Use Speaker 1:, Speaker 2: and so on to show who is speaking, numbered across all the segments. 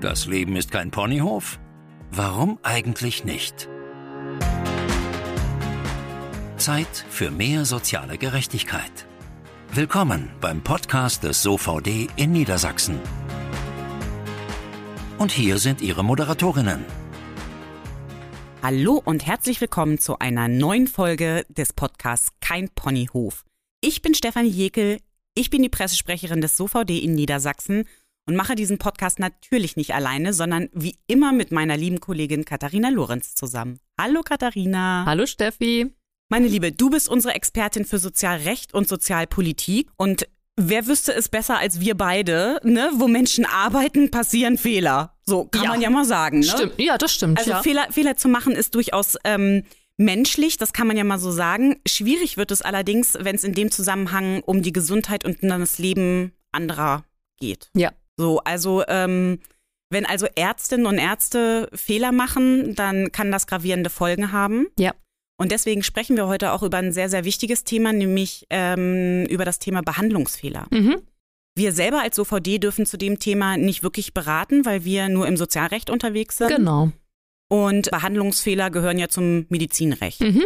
Speaker 1: Das Leben ist kein Ponyhof? Warum eigentlich nicht? Zeit für mehr soziale Gerechtigkeit. Willkommen beim Podcast des SOVD in Niedersachsen. Und hier sind Ihre Moderatorinnen.
Speaker 2: Hallo und herzlich willkommen zu einer neuen Folge des Podcasts Kein Ponyhof. Ich bin Stefanie Jekel, ich bin die Pressesprecherin des SOVD in Niedersachsen und mache diesen Podcast natürlich nicht alleine, sondern wie immer mit meiner lieben Kollegin Katharina Lorenz zusammen. Hallo Katharina.
Speaker 3: Hallo Steffi.
Speaker 2: Meine Liebe, du bist unsere Expertin für Sozialrecht und Sozialpolitik und wer wüsste es besser als wir beide, ne? Wo Menschen arbeiten, passieren Fehler. So kann
Speaker 3: Ja.
Speaker 2: man ja mal sagen. Ne?
Speaker 3: Stimmt, ja, das stimmt.
Speaker 2: Also
Speaker 3: ja.
Speaker 2: Fehler, Fehler zu machen ist durchaus ähm, menschlich, das kann man ja mal so sagen. Schwierig wird es allerdings, wenn es in dem Zusammenhang um die Gesundheit und dann das Leben anderer geht.
Speaker 3: Ja.
Speaker 2: So, also ähm, wenn also Ärztinnen und Ärzte Fehler machen, dann kann das gravierende Folgen haben.
Speaker 3: Ja.
Speaker 2: Und deswegen sprechen wir heute auch über ein sehr, sehr wichtiges Thema, nämlich ähm, über das Thema Behandlungsfehler.
Speaker 3: Mhm.
Speaker 2: Wir selber als OVD dürfen zu dem Thema nicht wirklich beraten, weil wir nur im Sozialrecht unterwegs sind.
Speaker 3: Genau.
Speaker 2: Und Behandlungsfehler gehören ja zum Medizinrecht.
Speaker 3: Mhm.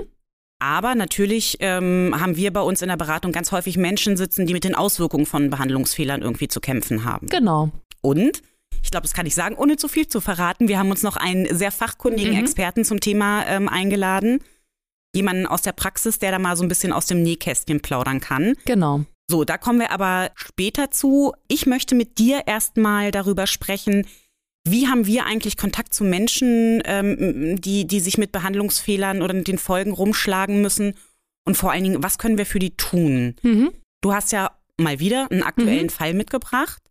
Speaker 2: Aber natürlich ähm, haben wir bei uns in der Beratung ganz häufig Menschen sitzen, die mit den Auswirkungen von Behandlungsfehlern irgendwie zu kämpfen haben.
Speaker 3: Genau.
Speaker 2: Und, ich glaube, das kann ich sagen, ohne zu viel zu verraten, wir haben uns noch einen sehr fachkundigen
Speaker 3: Mhm.
Speaker 2: Experten zum Thema ähm, eingeladen. Jemanden aus der Praxis, der da mal so ein bisschen aus dem Nähkästchen plaudern kann.
Speaker 3: Genau.
Speaker 2: So, da kommen wir aber später zu. Ich möchte mit dir erstmal darüber sprechen, wie haben wir eigentlich Kontakt zu Menschen, ähm, die, die sich mit Behandlungsfehlern oder mit den Folgen rumschlagen müssen? Und vor allen Dingen, was können wir für die tun?
Speaker 3: Mhm.
Speaker 2: Du hast ja mal wieder einen aktuellen Fall mitgebracht.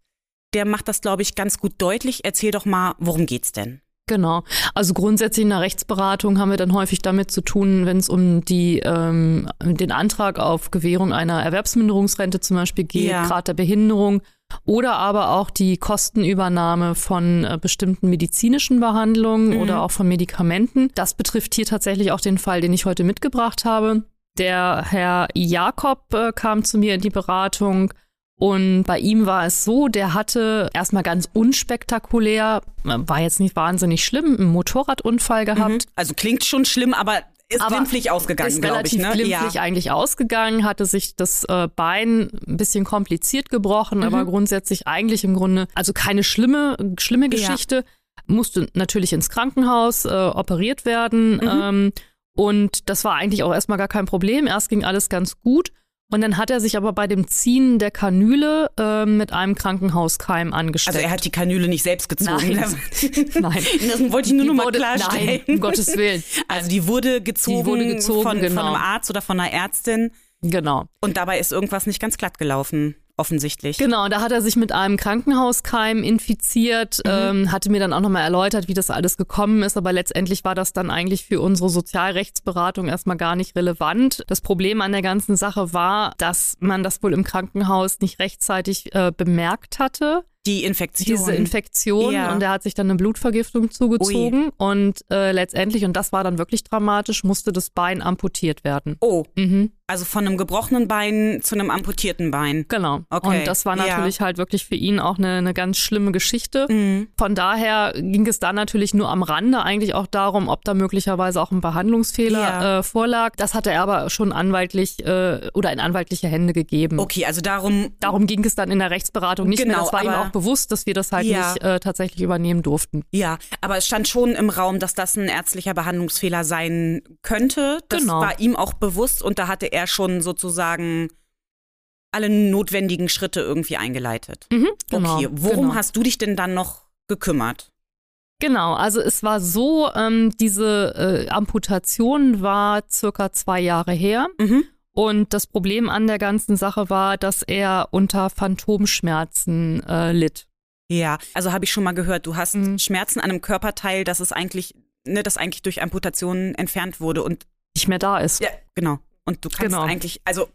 Speaker 2: Der macht das, glaube ich, ganz gut deutlich. Erzähl doch mal, worum geht's denn?
Speaker 3: Genau. Also grundsätzlich in der Rechtsberatung haben wir dann häufig damit zu tun, wenn es um die ähm, den Antrag auf Gewährung einer Erwerbsminderungsrente zum Beispiel geht,
Speaker 2: Ja.
Speaker 3: Grad der Behinderung oder aber auch die Kostenübernahme von äh, bestimmten medizinischen Behandlungen
Speaker 2: Mhm.
Speaker 3: oder auch von Medikamenten. Das betrifft hier tatsächlich auch den Fall, den ich heute mitgebracht habe. Der Herr Jakob äh, kam zu mir in die Beratung und bei ihm war es so, der hatte erstmal ganz unspektakulär, äh, war jetzt nicht wahnsinnig schlimm, einen Motorradunfall gehabt.
Speaker 2: Also klingt schon schlimm, aber ist
Speaker 3: Aber
Speaker 2: glimpflich ausgegangen, glaube ich.
Speaker 3: relativ
Speaker 2: Ne?
Speaker 3: glimpflich
Speaker 2: ja.
Speaker 3: eigentlich ausgegangen, hatte sich das äh, Bein ein bisschen kompliziert gebrochen,
Speaker 2: Mhm.
Speaker 3: aber grundsätzlich eigentlich im Grunde, also keine schlimme, schlimme
Speaker 2: Ja.
Speaker 3: Geschichte. Musste natürlich ins Krankenhaus äh, operiert werden.
Speaker 2: Mhm.
Speaker 3: Ähm, und das war eigentlich auch erstmal gar kein Problem. Erst ging alles ganz gut. Und dann hat er sich aber bei dem Ziehen der Kanüle äh, mit einem Krankenhauskeim angesteckt.
Speaker 2: Also er hat die Kanüle nicht selbst gezogen.
Speaker 3: Nein. Nein.
Speaker 2: Das wollte ich nur
Speaker 3: Die
Speaker 2: noch mal
Speaker 3: wurde-
Speaker 2: klarstellen.
Speaker 3: Nein, um Gottes Willen.
Speaker 2: Also die wurde gezogen,
Speaker 3: Die wurde gezogen,
Speaker 2: von,
Speaker 3: genau.
Speaker 2: von einem Arzt oder von einer Ärztin
Speaker 3: Genau.
Speaker 2: und dabei ist irgendwas nicht ganz glatt gelaufen, offensichtlich.
Speaker 3: Genau, da hat er sich mit einem Krankenhauskeim infiziert,
Speaker 2: Mhm.
Speaker 3: ähm, hatte mir dann auch nochmal erläutert, wie das alles gekommen ist, aber letztendlich war das dann eigentlich für unsere Sozialrechtsberatung erstmal gar nicht relevant. Das Problem an der ganzen Sache war, dass man das wohl im Krankenhaus nicht rechtzeitig äh, bemerkt hatte,
Speaker 2: Die Infektion.
Speaker 3: diese Infektion,
Speaker 2: Ja.
Speaker 3: und er hat sich dann eine Blutvergiftung zugezogen und äh, letztendlich, und das war dann wirklich dramatisch, musste das Bein amputiert werden.
Speaker 2: Oh,
Speaker 3: Mhm.
Speaker 2: Also von einem gebrochenen Bein zu einem amputierten Bein.
Speaker 3: Genau.
Speaker 2: Okay,
Speaker 3: Und das war
Speaker 2: ja.
Speaker 3: natürlich halt wirklich für ihn auch eine, eine ganz schlimme Geschichte.
Speaker 2: Mhm.
Speaker 3: Von daher ging es dann natürlich nur am Rande eigentlich auch darum, ob da möglicherweise auch ein Behandlungsfehler
Speaker 2: Ja.
Speaker 3: äh, vorlag. Das hatte er aber schon anwaltlich äh, oder in anwaltliche Hände gegeben.
Speaker 2: Okay, also darum,
Speaker 3: Darum ging es dann in der Rechtsberatung nicht
Speaker 2: Genau,
Speaker 3: mehr. Das war ihm auch bewusst, dass wir das halt
Speaker 2: Ja.
Speaker 3: nicht äh, tatsächlich übernehmen durften.
Speaker 2: ja, aber es stand schon im Raum, dass das ein ärztlicher Behandlungsfehler sein könnte. Das
Speaker 3: Genau.
Speaker 2: war ihm auch bewusst und da hatte er schon sozusagen alle notwendigen Schritte irgendwie eingeleitet.
Speaker 3: Mhm, genau,
Speaker 2: okay, worum
Speaker 3: genau.
Speaker 2: hast du dich denn dann noch gekümmert?
Speaker 3: Genau, also es war so, ähm, diese äh, Amputation war circa zwei Jahre her.
Speaker 2: Mhm.
Speaker 3: Und das Problem an der ganzen Sache war, dass er unter Phantomschmerzen äh, litt.
Speaker 2: Ja, also habe ich schon mal gehört, du hast
Speaker 3: Mhm.
Speaker 2: Schmerzen an einem Körperteil, das ist eigentlich, ne, das eigentlich durch Amputationen entfernt wurde und
Speaker 3: Nicht mehr da ist.
Speaker 2: ja, genau. Und du kannst
Speaker 3: Genau.
Speaker 2: eigentlich, also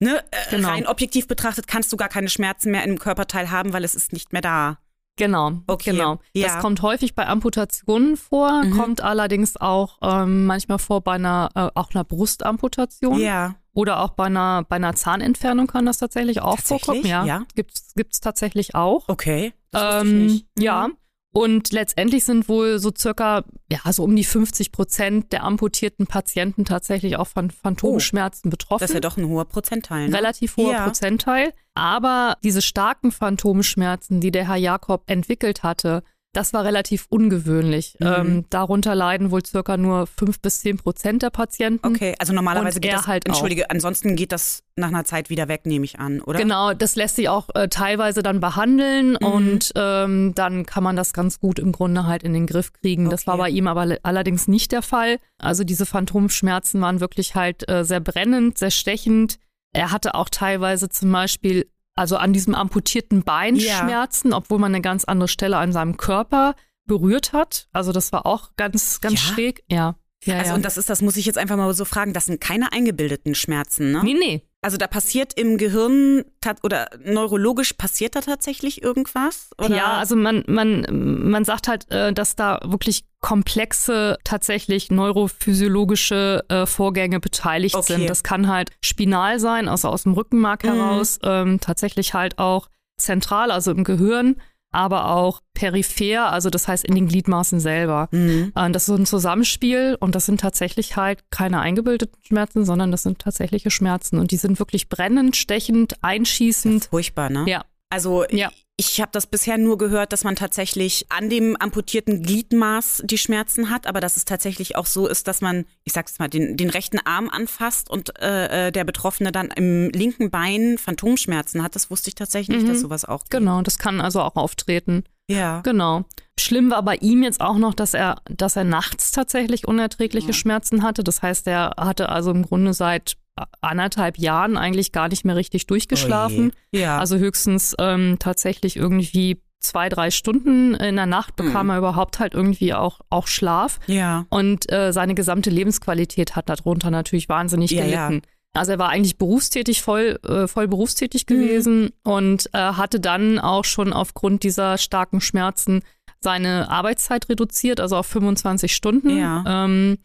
Speaker 2: ne, äh,
Speaker 3: Genau.
Speaker 2: rein objektiv betrachtet kannst du gar keine Schmerzen mehr in einem Körperteil haben, weil es ist nicht mehr da.
Speaker 3: Genau,
Speaker 2: Okay,
Speaker 3: genau.
Speaker 2: ja.
Speaker 3: Das kommt häufig bei Amputationen vor,
Speaker 2: Mhm.
Speaker 3: kommt allerdings auch ähm, manchmal vor bei einer, äh, auch einer Brustamputation
Speaker 2: Ja.
Speaker 3: oder auch bei einer, bei einer Zahnentfernung kann das tatsächlich auch
Speaker 2: Tatsächlich?
Speaker 3: vorkommen. Ja,
Speaker 2: Ja.
Speaker 3: Gibt's, gibt's tatsächlich auch.
Speaker 2: Okay.
Speaker 3: Ähm,
Speaker 2: nicht. Mhm.
Speaker 3: Ja. Und letztendlich sind wohl so circa, ja, so um die 50 Prozent der amputierten Patienten tatsächlich auch von Phantomschmerzen betroffen.
Speaker 2: Das ist ja doch ein hoher Prozentteil. Ne?
Speaker 3: Relativ hoher
Speaker 2: Ja.
Speaker 3: Prozentteil. Aber diese starken Phantomschmerzen, die der Herr Jakob entwickelt hatte, das war relativ ungewöhnlich.
Speaker 2: Mhm.
Speaker 3: Ähm, darunter leiden wohl circa nur fünf bis zehn Prozent der Patienten.
Speaker 2: Okay, also normalerweise
Speaker 3: Und
Speaker 2: geht das,
Speaker 3: halt auch.
Speaker 2: entschuldige, ansonsten geht das nach einer Zeit wieder weg, nehme ich an, oder?
Speaker 3: Genau, das lässt sich auch äh, teilweise dann behandeln
Speaker 2: Mhm.
Speaker 3: und ähm, dann kann man das ganz gut im Grunde halt in den Griff kriegen. Das war
Speaker 2: Okay.
Speaker 3: bei ihm aber le- allerdings nicht der Fall. Also diese Phantomschmerzen waren wirklich halt äh, sehr brennend, sehr stechend. Er hatte auch teilweise zum Beispiel, also an diesem amputierten Bein
Speaker 2: Ja.
Speaker 3: Schmerzen, obwohl man eine ganz andere Stelle an seinem Körper berührt hat. Also das war auch ganz, ganz
Speaker 2: Ja?
Speaker 3: schräg. Ja. ja
Speaker 2: Also
Speaker 3: ja.
Speaker 2: und das ist, das muss ich jetzt einfach mal so fragen, das sind keine eingebildeten Schmerzen, ne?
Speaker 3: nee, nee.
Speaker 2: Also da passiert im Gehirn oder neurologisch passiert da tatsächlich irgendwas? Oder?
Speaker 3: Ja, also man, man, man sagt halt, äh, dass da wirklich komplexe, tatsächlich neurophysiologische äh, Vorgänge beteiligt
Speaker 2: Okay.
Speaker 3: sind. Das kann halt spinal sein, also aus dem Rückenmark
Speaker 2: Mhm.
Speaker 3: heraus, ähm, tatsächlich halt auch zentral, also im Gehirn, aber auch peripher, also das heißt in den Gliedmaßen selber.
Speaker 2: Mhm.
Speaker 3: Äh, Das ist so ein Zusammenspiel und das sind tatsächlich halt keine eingebildeten Schmerzen, sondern das sind tatsächliche Schmerzen und die sind wirklich brennend, stechend, einschießend.
Speaker 2: Furchtbar, ne?
Speaker 3: Ja.
Speaker 2: Also
Speaker 3: Ja.
Speaker 2: Ich habe das bisher nur gehört, dass man tatsächlich an dem amputierten Gliedmaß die Schmerzen hat, aber dass es tatsächlich auch so ist, dass man, ich sag's mal, den, den rechten Arm anfasst und äh, äh, der Betroffene dann im linken Bein Phantomschmerzen hat. Das wusste ich tatsächlich nicht,
Speaker 3: Mhm.
Speaker 2: dass sowas auch gibt.
Speaker 3: Genau, das kann also auch auftreten.
Speaker 2: Ja.
Speaker 3: Genau. Schlimm war bei ihm jetzt auch noch, dass er, dass er nachts tatsächlich unerträgliche Schmerzen hatte. Das heißt, er hatte also im Grunde seit anderthalb Jahren eigentlich gar nicht mehr richtig durchgeschlafen.
Speaker 2: Oh. Ja.
Speaker 3: Also höchstens ähm, tatsächlich irgendwie zwei, drei Stunden in der Nacht bekam
Speaker 2: Mhm.
Speaker 3: er überhaupt halt irgendwie auch, auch Schlaf.
Speaker 2: ja.
Speaker 3: Und äh, seine gesamte Lebensqualität hat darunter natürlich wahnsinnig
Speaker 2: Ja, ja.
Speaker 3: Also er war eigentlich berufstätig, voll, äh, voll berufstätig
Speaker 2: Mhm.
Speaker 3: gewesen und äh, hatte dann auch schon aufgrund dieser starken Schmerzen seine Arbeitszeit reduziert, also auf 25 Stunden.
Speaker 2: Ja.
Speaker 3: Ähm,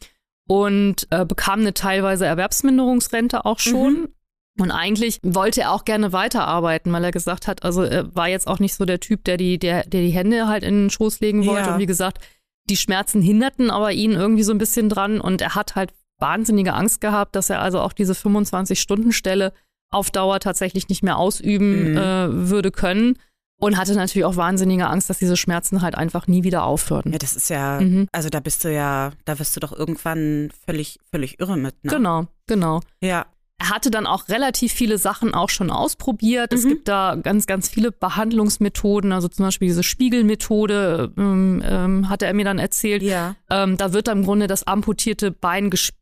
Speaker 3: und äh, bekam eine teilweise Erwerbsminderungsrente auch schon.
Speaker 2: Mhm.
Speaker 3: Und eigentlich wollte er auch gerne weiterarbeiten, weil er gesagt hat, also er war jetzt auch nicht so der Typ, der die, der, der die Hände halt in den Schoß legen wollte.
Speaker 2: Ja.
Speaker 3: Und wie gesagt, die Schmerzen hinderten aber ihn irgendwie so ein bisschen dran und er hat halt wahnsinnige Angst gehabt, dass er also auch diese 25-Stunden-Stelle auf Dauer tatsächlich nicht mehr ausüben
Speaker 2: Mhm.
Speaker 3: äh, würde können. Und hatte natürlich auch wahnsinnige Angst, dass diese Schmerzen halt einfach nie wieder aufhören.
Speaker 2: Ja, das ist ja,
Speaker 3: Mhm.
Speaker 2: also da bist du ja, da wirst du doch irgendwann völlig, völlig irre mit, ne?
Speaker 3: Genau, genau.
Speaker 2: Ja.
Speaker 3: Er hatte dann auch relativ viele Sachen auch schon ausprobiert. Es
Speaker 2: Mhm.
Speaker 3: gibt da ganz, ganz viele Behandlungsmethoden, also zum Beispiel diese Spiegelmethode, ähm, ähm, hatte er mir dann erzählt.
Speaker 2: Ja.
Speaker 3: Ähm, da wird dann im Grunde das amputierte Bein gespiegelt,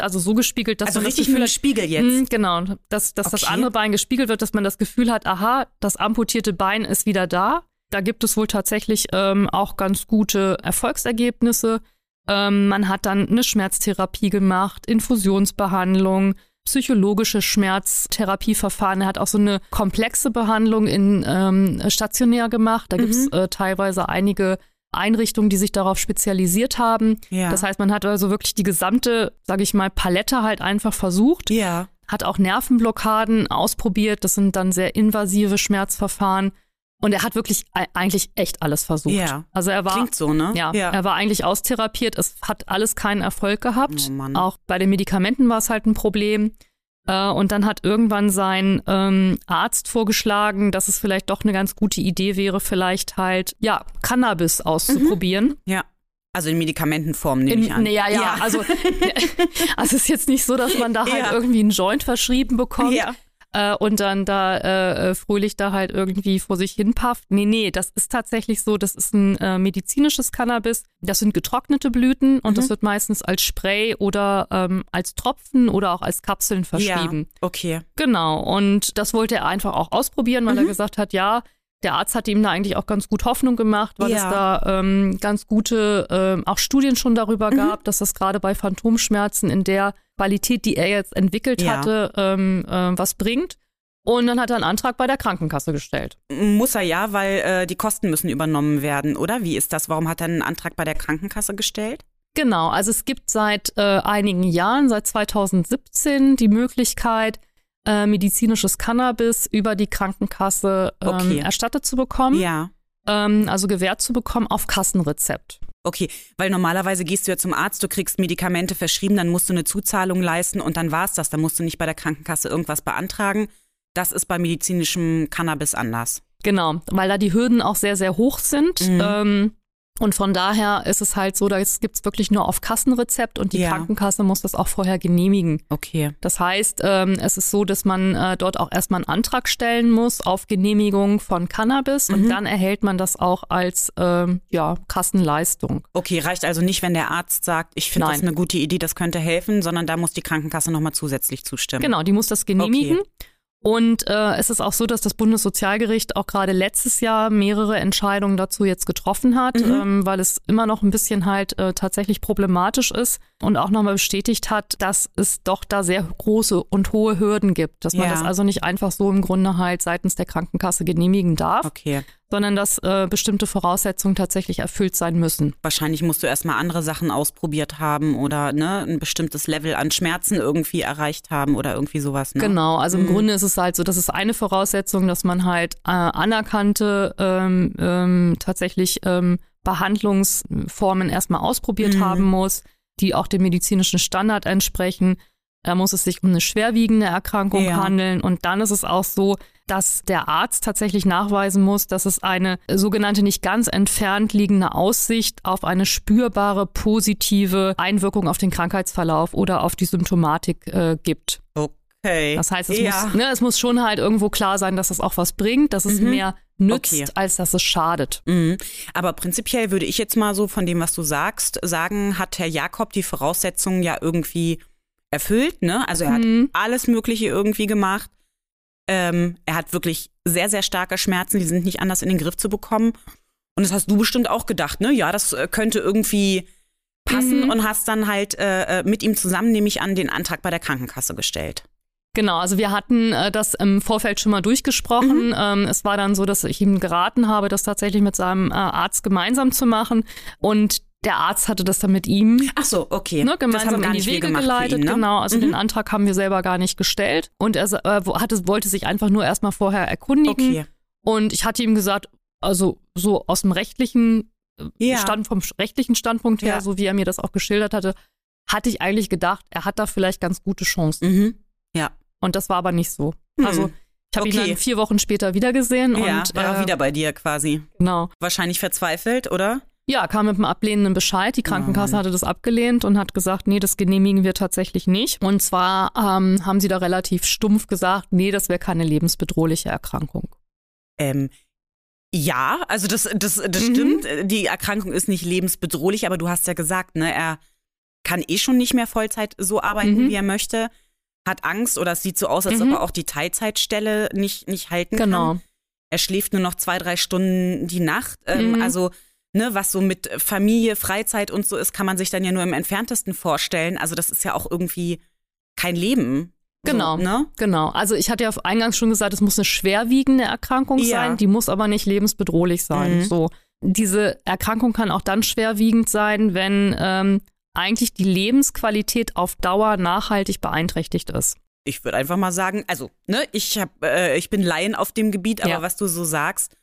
Speaker 3: also so gespiegelt, dass
Speaker 2: Also
Speaker 3: man
Speaker 2: richtig
Speaker 3: das Gefühl
Speaker 2: mit dem Spiegel jetzt.
Speaker 3: Mm, Genau, dass, dass das
Speaker 2: Okay.
Speaker 3: andere Bein gespiegelt wird, dass man das Gefühl hat, aha, das amputierte Bein ist wieder da. Da gibt es wohl tatsächlich ähm, auch ganz gute Erfolgsergebnisse. Ähm, man hat dann eine Schmerztherapie gemacht, Infusionsbehandlung, psychologische Schmerztherapieverfahren. Er hat auch so eine komplexe Behandlung in ähm, stationär gemacht. Da gibt es äh, teilweise einige Einrichtungen, die sich darauf spezialisiert haben.
Speaker 2: Ja.
Speaker 3: Das heißt, man hat also wirklich die gesamte, sage ich mal, Palette halt einfach versucht
Speaker 2: Ja.
Speaker 3: hat auch Nervenblockaden ausprobiert. Das sind dann sehr invasive Schmerzverfahren. Und er hat wirklich e- eigentlich echt alles versucht.
Speaker 2: Ja.
Speaker 3: Also er war,
Speaker 2: Klingt so, ne?
Speaker 3: ja, er war eigentlich austherapiert. Es hat alles keinen Erfolg gehabt.
Speaker 2: Oh.
Speaker 3: Auch bei den Medikamenten war es halt ein Problem. Äh, Und dann hat irgendwann sein ähm, Arzt vorgeschlagen, dass es vielleicht doch eine ganz gute Idee wäre, vielleicht halt, ja, Cannabis auszuprobieren.
Speaker 2: Ja. Also in Medikamentenform nehme
Speaker 3: In,
Speaker 2: ich an.
Speaker 3: nee, ja, ja, also, also es ist jetzt nicht so, dass man da halt
Speaker 2: Ja.
Speaker 3: irgendwie einen Joint verschrieben bekommt
Speaker 2: Ja.
Speaker 3: Äh, und dann da äh, fröhlich da halt irgendwie vor sich hin pafft. Nee, nee, das ist tatsächlich so, das ist ein äh, medizinisches Cannabis. Das sind getrocknete Blüten und
Speaker 2: Mhm.
Speaker 3: das wird meistens als Spray oder ähm, als Tropfen oder auch als Kapseln verschrieben.
Speaker 2: Ja. Okay.
Speaker 3: Genau, und das wollte er einfach auch ausprobieren, weil er gesagt hat, ja, der Arzt hat ihm da eigentlich auch ganz gut Hoffnung gemacht, weil
Speaker 2: Ja.
Speaker 3: es da ähm, ganz gute ähm, auch Studien schon darüber gab, dass das gerade bei Phantomschmerzen in der Qualität, die er jetzt entwickelt
Speaker 2: Ja.
Speaker 3: hatte, ähm, ähm, was bringt. Und dann hat er einen Antrag bei der Krankenkasse gestellt.
Speaker 2: Muss er ja, weil äh, die Kosten müssen übernommen werden, oder? Wie ist das? Warum hat er einen Antrag bei der Krankenkasse gestellt?
Speaker 3: Genau, also es gibt seit äh, einigen Jahren, seit 2017, die Möglichkeit, äh, medizinisches Cannabis über die Krankenkasse ähm,
Speaker 2: Okay.
Speaker 3: erstattet zu bekommen.
Speaker 2: Ja.
Speaker 3: ähm, also gewährt zu bekommen, auf Kassenrezept.
Speaker 2: Okay, weil normalerweise gehst du ja zum Arzt, du kriegst Medikamente verschrieben, dann musst du eine Zuzahlung leisten und dann war's das. Dann musst du nicht bei der Krankenkasse irgendwas beantragen. Das ist bei medizinischem Cannabis anders.
Speaker 3: Genau, weil da die Hürden auch sehr, sehr hoch sind.
Speaker 2: Mhm.
Speaker 3: Ähm, und von daher ist es halt so, das gibt's wirklich nur auf Kassenrezept und die
Speaker 2: Ja.
Speaker 3: Krankenkasse muss das auch vorher genehmigen.
Speaker 2: Okay.
Speaker 3: Das heißt, ähm, es ist so, dass man äh, dort auch erstmal einen Antrag stellen muss auf Genehmigung von Cannabis
Speaker 2: Mhm.
Speaker 3: und dann erhält man das auch als ähm, ja, Kassenleistung.
Speaker 2: Okay, reicht also nicht, wenn der Arzt sagt, ich finde das eine gute Idee, das könnte helfen, sondern da muss die Krankenkasse nochmal zusätzlich zustimmen.
Speaker 3: Genau, die muss das genehmigen. Und äh, es ist auch so, dass das Bundessozialgericht auch gerade letztes Jahr mehrere Entscheidungen dazu jetzt getroffen hat,
Speaker 2: Mhm.
Speaker 3: ähm, weil es immer noch ein bisschen halt äh, tatsächlich problematisch ist und auch nochmal bestätigt hat, dass es doch da sehr große und hohe Hürden gibt, dass man
Speaker 2: Ja.
Speaker 3: das also nicht einfach so im Grunde halt seitens der Krankenkasse genehmigen darf,
Speaker 2: Okay.
Speaker 3: Sondern dass äh, bestimmte Voraussetzungen tatsächlich erfüllt sein müssen.
Speaker 2: Wahrscheinlich musst du erstmal andere Sachen ausprobiert haben oder ne, ein bestimmtes Level an Schmerzen irgendwie erreicht haben oder irgendwie sowas. Ne?
Speaker 3: Genau, also im
Speaker 2: Mhm.
Speaker 3: Grunde ist es halt so, das ist eine Voraussetzung, dass man halt äh, anerkannte ähm, ähm, tatsächlich ähm, Behandlungsformen erstmal ausprobiert
Speaker 2: Mhm.
Speaker 3: haben muss, die auch dem medizinischen Standard entsprechen. Da muss es sich um eine schwerwiegende Erkrankung
Speaker 2: Ja.
Speaker 3: handeln. Und dann ist es auch so, dass der Arzt tatsächlich nachweisen muss, dass es eine sogenannte nicht ganz entfernt liegende Aussicht auf eine spürbare positive Einwirkung auf den Krankheitsverlauf oder auf die Symptomatik äh, gibt.
Speaker 2: Okay.
Speaker 3: Das heißt, es,
Speaker 2: ja.
Speaker 3: muss, ne, es muss schon halt irgendwo klar sein, dass es auch was bringt, dass es
Speaker 2: Mhm.
Speaker 3: mehr nützt,
Speaker 2: Okay.
Speaker 3: als dass es schadet.
Speaker 2: Mhm. Aber prinzipiell würde ich jetzt mal so von dem, was du sagst, sagen, hat Herr Jakob die Voraussetzungen ja irgendwie erfüllt. Ne? Also er hat
Speaker 3: Mhm.
Speaker 2: alles Mögliche irgendwie gemacht. Ähm, er hat wirklich sehr, sehr starke Schmerzen, die sind nicht anders in den Griff zu bekommen. Und das hast du bestimmt auch gedacht, ne? Ja, das äh, könnte irgendwie passen
Speaker 3: Mhm.
Speaker 2: und hast dann halt äh, äh, mit ihm zusammen, nämlich an, den Antrag bei der Krankenkasse gestellt.
Speaker 3: Genau, also wir hatten äh, das im Vorfeld schon mal durchgesprochen.
Speaker 2: Mhm.
Speaker 3: Ähm, es war dann so, dass ich ihm geraten habe, das tatsächlich mit seinem äh, Arzt gemeinsam zu machen. Und der Arzt hatte das dann mit ihm
Speaker 2: Ach so, okay.
Speaker 3: ne,
Speaker 2: das
Speaker 3: gemeinsam in die Wege
Speaker 2: gemacht
Speaker 3: geleitet.
Speaker 2: ihn, ne?
Speaker 3: Genau, also
Speaker 2: Mhm.
Speaker 3: den Antrag haben wir selber gar nicht gestellt. Und er äh, hatte, wollte sich einfach nur erstmal vorher erkundigen.
Speaker 2: Okay.
Speaker 3: Und ich hatte ihm gesagt, also so aus dem rechtlichen äh,
Speaker 2: Ja.
Speaker 3: Stand, vom rechtlichen Standpunkt her,
Speaker 2: Ja.
Speaker 3: so wie er mir das auch geschildert hatte, hatte ich eigentlich gedacht, er hat da vielleicht ganz gute Chancen.
Speaker 2: Mhm. Ja.
Speaker 3: Und das war aber nicht so.
Speaker 2: Hm.
Speaker 3: Also ich habe ihn
Speaker 2: Okay.
Speaker 3: dann vier Wochen später wieder gesehen
Speaker 2: Ja,
Speaker 3: und
Speaker 2: war er
Speaker 3: äh,
Speaker 2: wieder bei dir quasi.
Speaker 3: genau.
Speaker 2: Wahrscheinlich verzweifelt, oder?
Speaker 3: Ja, kam mit einem ablehnenden Bescheid. Die Krankenkasse hatte das abgelehnt und hat gesagt, nee, das genehmigen wir tatsächlich nicht. Und zwar ähm, haben sie da relativ stumpf gesagt, nee, das wäre keine lebensbedrohliche Erkrankung.
Speaker 2: Ähm, ja, also das, das, das
Speaker 3: Mhm.
Speaker 2: stimmt. Die Erkrankung ist nicht lebensbedrohlich, aber du hast ja gesagt, ne, er kann eh schon nicht mehr Vollzeit so arbeiten,
Speaker 3: Mhm.
Speaker 2: wie er möchte, hat Angst oder es sieht so aus, als
Speaker 3: Mhm.
Speaker 2: ob er auch die Teilzeitstelle nicht, nicht halten
Speaker 3: Genau.
Speaker 2: kann. Er schläft nur noch zwei, drei Stunden die Nacht. Ähm,
Speaker 3: Mhm.
Speaker 2: Also, ne, was so mit Familie, Freizeit und so ist, kann man sich dann ja nur im entferntesten vorstellen. Also, das ist ja auch irgendwie kein Leben.
Speaker 3: Genau.
Speaker 2: So, ne?
Speaker 3: Genau. Also ich hatte ja eingangs schon gesagt, es muss eine schwerwiegende Erkrankung
Speaker 2: Ja.
Speaker 3: sein, die muss aber nicht lebensbedrohlich sein.
Speaker 2: Mhm.
Speaker 3: So. Diese Erkrankung kann auch dann schwerwiegend sein, wenn ähm, eigentlich die Lebensqualität auf Dauer nachhaltig beeinträchtigt ist.
Speaker 2: ich würde einfach mal sagen, also, ne, ich hab, äh, ich bin Laien auf dem Gebiet, aber
Speaker 3: Ja.
Speaker 2: was du so sagst,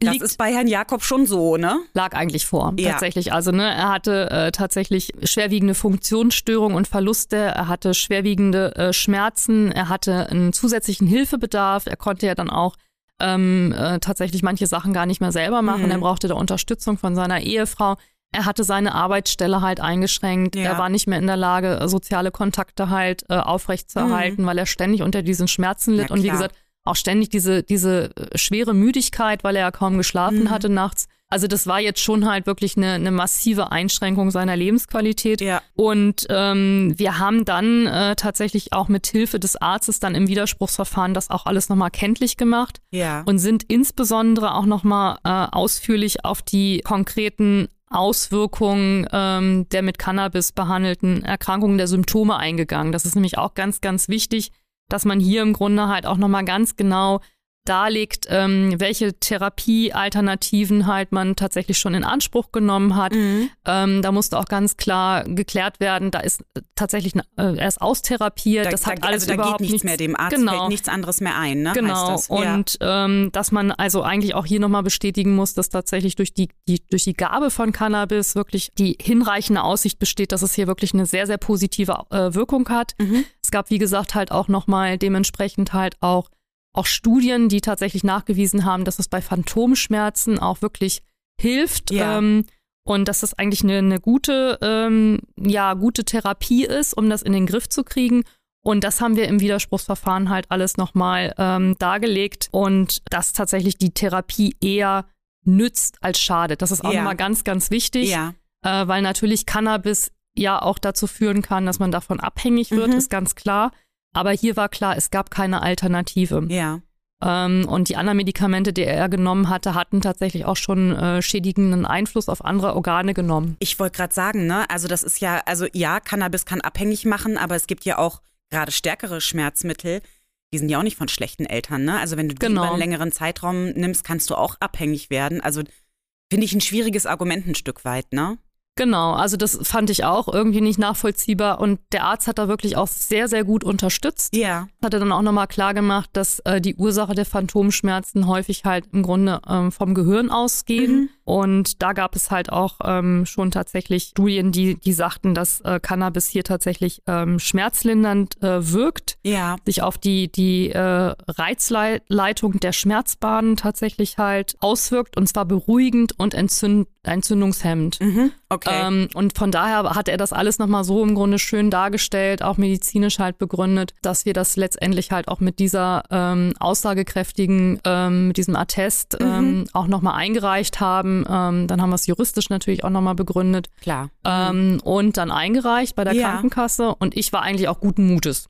Speaker 2: das
Speaker 3: Liegt-
Speaker 2: ist bei Herrn Jakob schon so, ne?
Speaker 3: lag eigentlich vor.
Speaker 2: Ja.
Speaker 3: Tatsächlich. Also, ne, er hatte äh, tatsächlich schwerwiegende Funktionsstörungen und Verluste, er hatte schwerwiegende äh, Schmerzen, er hatte einen zusätzlichen Hilfebedarf, er konnte ja dann auch ähm, äh, tatsächlich manche Sachen gar nicht mehr selber machen.
Speaker 2: Mhm.
Speaker 3: Er brauchte da Unterstützung von seiner Ehefrau. Er hatte seine Arbeitsstelle halt eingeschränkt.
Speaker 2: Ja.
Speaker 3: Er war nicht mehr in der Lage, äh, soziale Kontakte halt äh, aufrechtzuerhalten, weil er ständig unter diesen Schmerzen litt.
Speaker 2: Ja,
Speaker 3: und wie gesagt, auch ständig diese, diese äh, schwere Müdigkeit, weil er ja kaum geschlafen
Speaker 2: Mhm.
Speaker 3: hatte nachts. Also das war jetzt schon halt wirklich eine, eine massive Einschränkung seiner Lebensqualität.
Speaker 2: Ja.
Speaker 3: Und ähm, wir haben dann äh, tatsächlich auch mit Hilfe des Arztes dann im Widerspruchsverfahren das auch alles nochmal kenntlich gemacht
Speaker 2: Ja.
Speaker 3: und sind insbesondere auch nochmal äh, ausführlich auf die konkreten Auswirkungen ähm, der mit Cannabis behandelten Erkrankungen der Symptome eingegangen. Das ist nämlich auch ganz, ganz wichtig, dass man hier im Grunde halt auch nochmal ganz genau darlegt, ähm, welche Therapiealternativen halt man tatsächlich schon in Anspruch genommen hat.
Speaker 2: Mhm.
Speaker 3: Ähm, da musste auch ganz klar geklärt werden, da ist tatsächlich äh, er ist austherapiert,
Speaker 2: Da,
Speaker 3: das hat
Speaker 2: da,
Speaker 3: alles
Speaker 2: also da
Speaker 3: überhaupt
Speaker 2: geht nichts
Speaker 3: nichts
Speaker 2: mehr, dem Arzt
Speaker 3: genau.
Speaker 2: fällt nichts anderes mehr ein, ne?
Speaker 3: Genau.
Speaker 2: Das. Ja.
Speaker 3: Und ähm, dass man also eigentlich auch hier nochmal bestätigen muss, dass tatsächlich durch die, die, durch die Gabe von Cannabis wirklich die hinreichende Aussicht besteht, dass es hier wirklich eine sehr, sehr positive äh, Wirkung hat.
Speaker 2: Mhm.
Speaker 3: Es gab, wie gesagt, halt auch nochmal dementsprechend halt auch, auch Studien, die tatsächlich nachgewiesen haben, dass es bei Phantomschmerzen auch wirklich hilft.
Speaker 2: Ja.
Speaker 3: Ähm, und dass das eigentlich eine, eine gute, ähm, ja, gute Therapie ist, um das in den Griff zu kriegen. Und das haben wir im Widerspruchsverfahren halt alles nochmal ähm, dargelegt und dass tatsächlich die Therapie eher nützt als schadet. Das ist auch
Speaker 2: Ja.
Speaker 3: nochmal ganz, ganz wichtig,
Speaker 2: ja.
Speaker 3: äh, weil natürlich Cannabis ja auch dazu führen kann, dass man davon abhängig wird,
Speaker 2: Mhm.
Speaker 3: ist ganz klar. Aber hier war klar, es gab keine Alternative.
Speaker 2: Ja.
Speaker 3: Ähm, und die anderen Medikamente, die er genommen hatte, hatten tatsächlich auch schon äh, schädigenden Einfluss auf andere Organe genommen.
Speaker 2: Ich wollte gerade sagen, ne, also das ist ja, also ja, Cannabis kann abhängig machen, aber es gibt ja auch gerade stärkere Schmerzmittel, die sind ja auch nicht von schlechten Eltern, ne? Also wenn du die
Speaker 3: Genau.
Speaker 2: über einen längeren Zeitraum nimmst, kannst du auch abhängig werden. Also finde ich ein schwieriges Argument ein Stück weit, ne?
Speaker 3: Genau, also das fand ich auch irgendwie nicht nachvollziehbar und der Arzt hat da wirklich auch sehr, sehr gut unterstützt.
Speaker 2: Ja.
Speaker 3: Hat er dann auch nochmal klar gemacht, dass äh, die Ursache der Phantomschmerzen häufig halt im Grunde ähm, vom Gehirn ausgehen.
Speaker 2: Mhm.
Speaker 3: Und da gab es halt auch ähm, schon tatsächlich Studien, die, die sagten, dass äh, Cannabis hier tatsächlich ähm, schmerzlindernd äh, wirkt,
Speaker 2: Ja.
Speaker 3: sich auf die, die äh, Reizleitung der Schmerzbahnen tatsächlich halt auswirkt und zwar beruhigend und entzünd entzündungshemmend.
Speaker 2: Mhm. Okay.
Speaker 3: Ähm, und von daher hat er das alles nochmal so im Grunde schön dargestellt, auch medizinisch halt begründet, dass wir das letztendlich halt auch mit dieser ähm, aussagekräftigen, ähm, mit diesem Attest ähm, auch nochmal eingereicht haben. Ähm, dann haben wir es juristisch natürlich auch nochmal begründet
Speaker 2: Klar.
Speaker 3: ähm, und dann eingereicht bei der
Speaker 2: Ja.
Speaker 3: Krankenkasse. Und ich war eigentlich auch guten Mutes.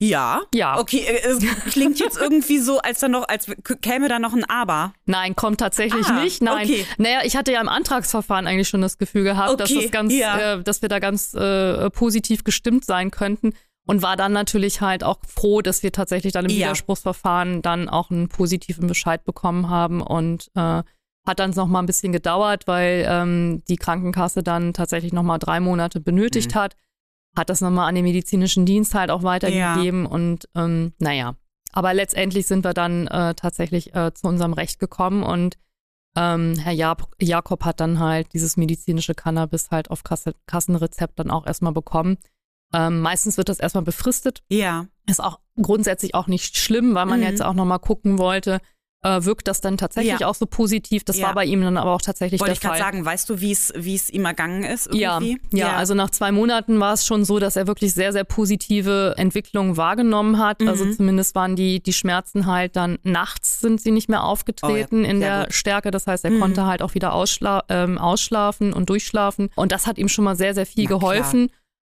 Speaker 2: Ja.
Speaker 3: Ja.
Speaker 2: Okay, äh, es klingt jetzt irgendwie so, als da noch, als käme da noch ein Aber.
Speaker 3: Nein, kommt tatsächlich
Speaker 2: Ah,
Speaker 3: nicht. Nein.
Speaker 2: okay.
Speaker 3: Naja, ich hatte ja im Antragsverfahren eigentlich schon das Gefühl gehabt, dass
Speaker 2: Okay,
Speaker 3: das ganz,
Speaker 2: ja.
Speaker 3: äh, dass wir da ganz äh, positiv gestimmt sein könnten. Und war dann natürlich halt auch froh, dass wir tatsächlich dann im
Speaker 2: Ja.
Speaker 3: Widerspruchsverfahren dann auch einen positiven Bescheid bekommen haben und äh, hat dann noch mal ein bisschen gedauert, weil ähm, die Krankenkasse dann tatsächlich noch mal drei Monate benötigt
Speaker 2: Mhm.
Speaker 3: hat. Hat das noch mal an den medizinischen Dienst halt auch weitergegeben und ähm, naja. Aber letztendlich sind wir dann äh, tatsächlich äh, zu unserem Recht gekommen und ähm, Herr Jab Jakob hat dann halt dieses medizinische Cannabis halt auf Kasse Kassenrezept dann auch erstmal bekommen. Ähm, meistens wird das erstmal befristet.
Speaker 2: Ja.
Speaker 3: Ist auch grundsätzlich auch nicht schlimm, weil man
Speaker 2: Mhm.
Speaker 3: jetzt auch nochmal gucken wollte, äh, wirkt das dann tatsächlich
Speaker 2: Ja.
Speaker 3: auch so positiv. Das
Speaker 2: Ja.
Speaker 3: war bei ihm dann aber auch tatsächlich
Speaker 2: Wollte
Speaker 3: der
Speaker 2: ich gerade
Speaker 3: Fall.
Speaker 2: sagen, weißt du, wie es wie es ihm ergangen ist
Speaker 3: Ja,
Speaker 2: irgendwie?
Speaker 3: ja, also nach zwei Monaten war es schon so, dass er wirklich sehr, sehr positive Entwicklungen wahrgenommen hat.
Speaker 2: Mhm.
Speaker 3: Also zumindest waren die, die Schmerzen halt dann nachts sind sie nicht mehr aufgetreten
Speaker 2: Oh ja,
Speaker 3: in der
Speaker 2: gut.
Speaker 3: Stärke. Das heißt, er
Speaker 2: Mhm.
Speaker 3: konnte halt auch wieder ausschla ähm, ausschlafen und durchschlafen. Und das hat ihm schon mal sehr, sehr viel
Speaker 2: Na klar.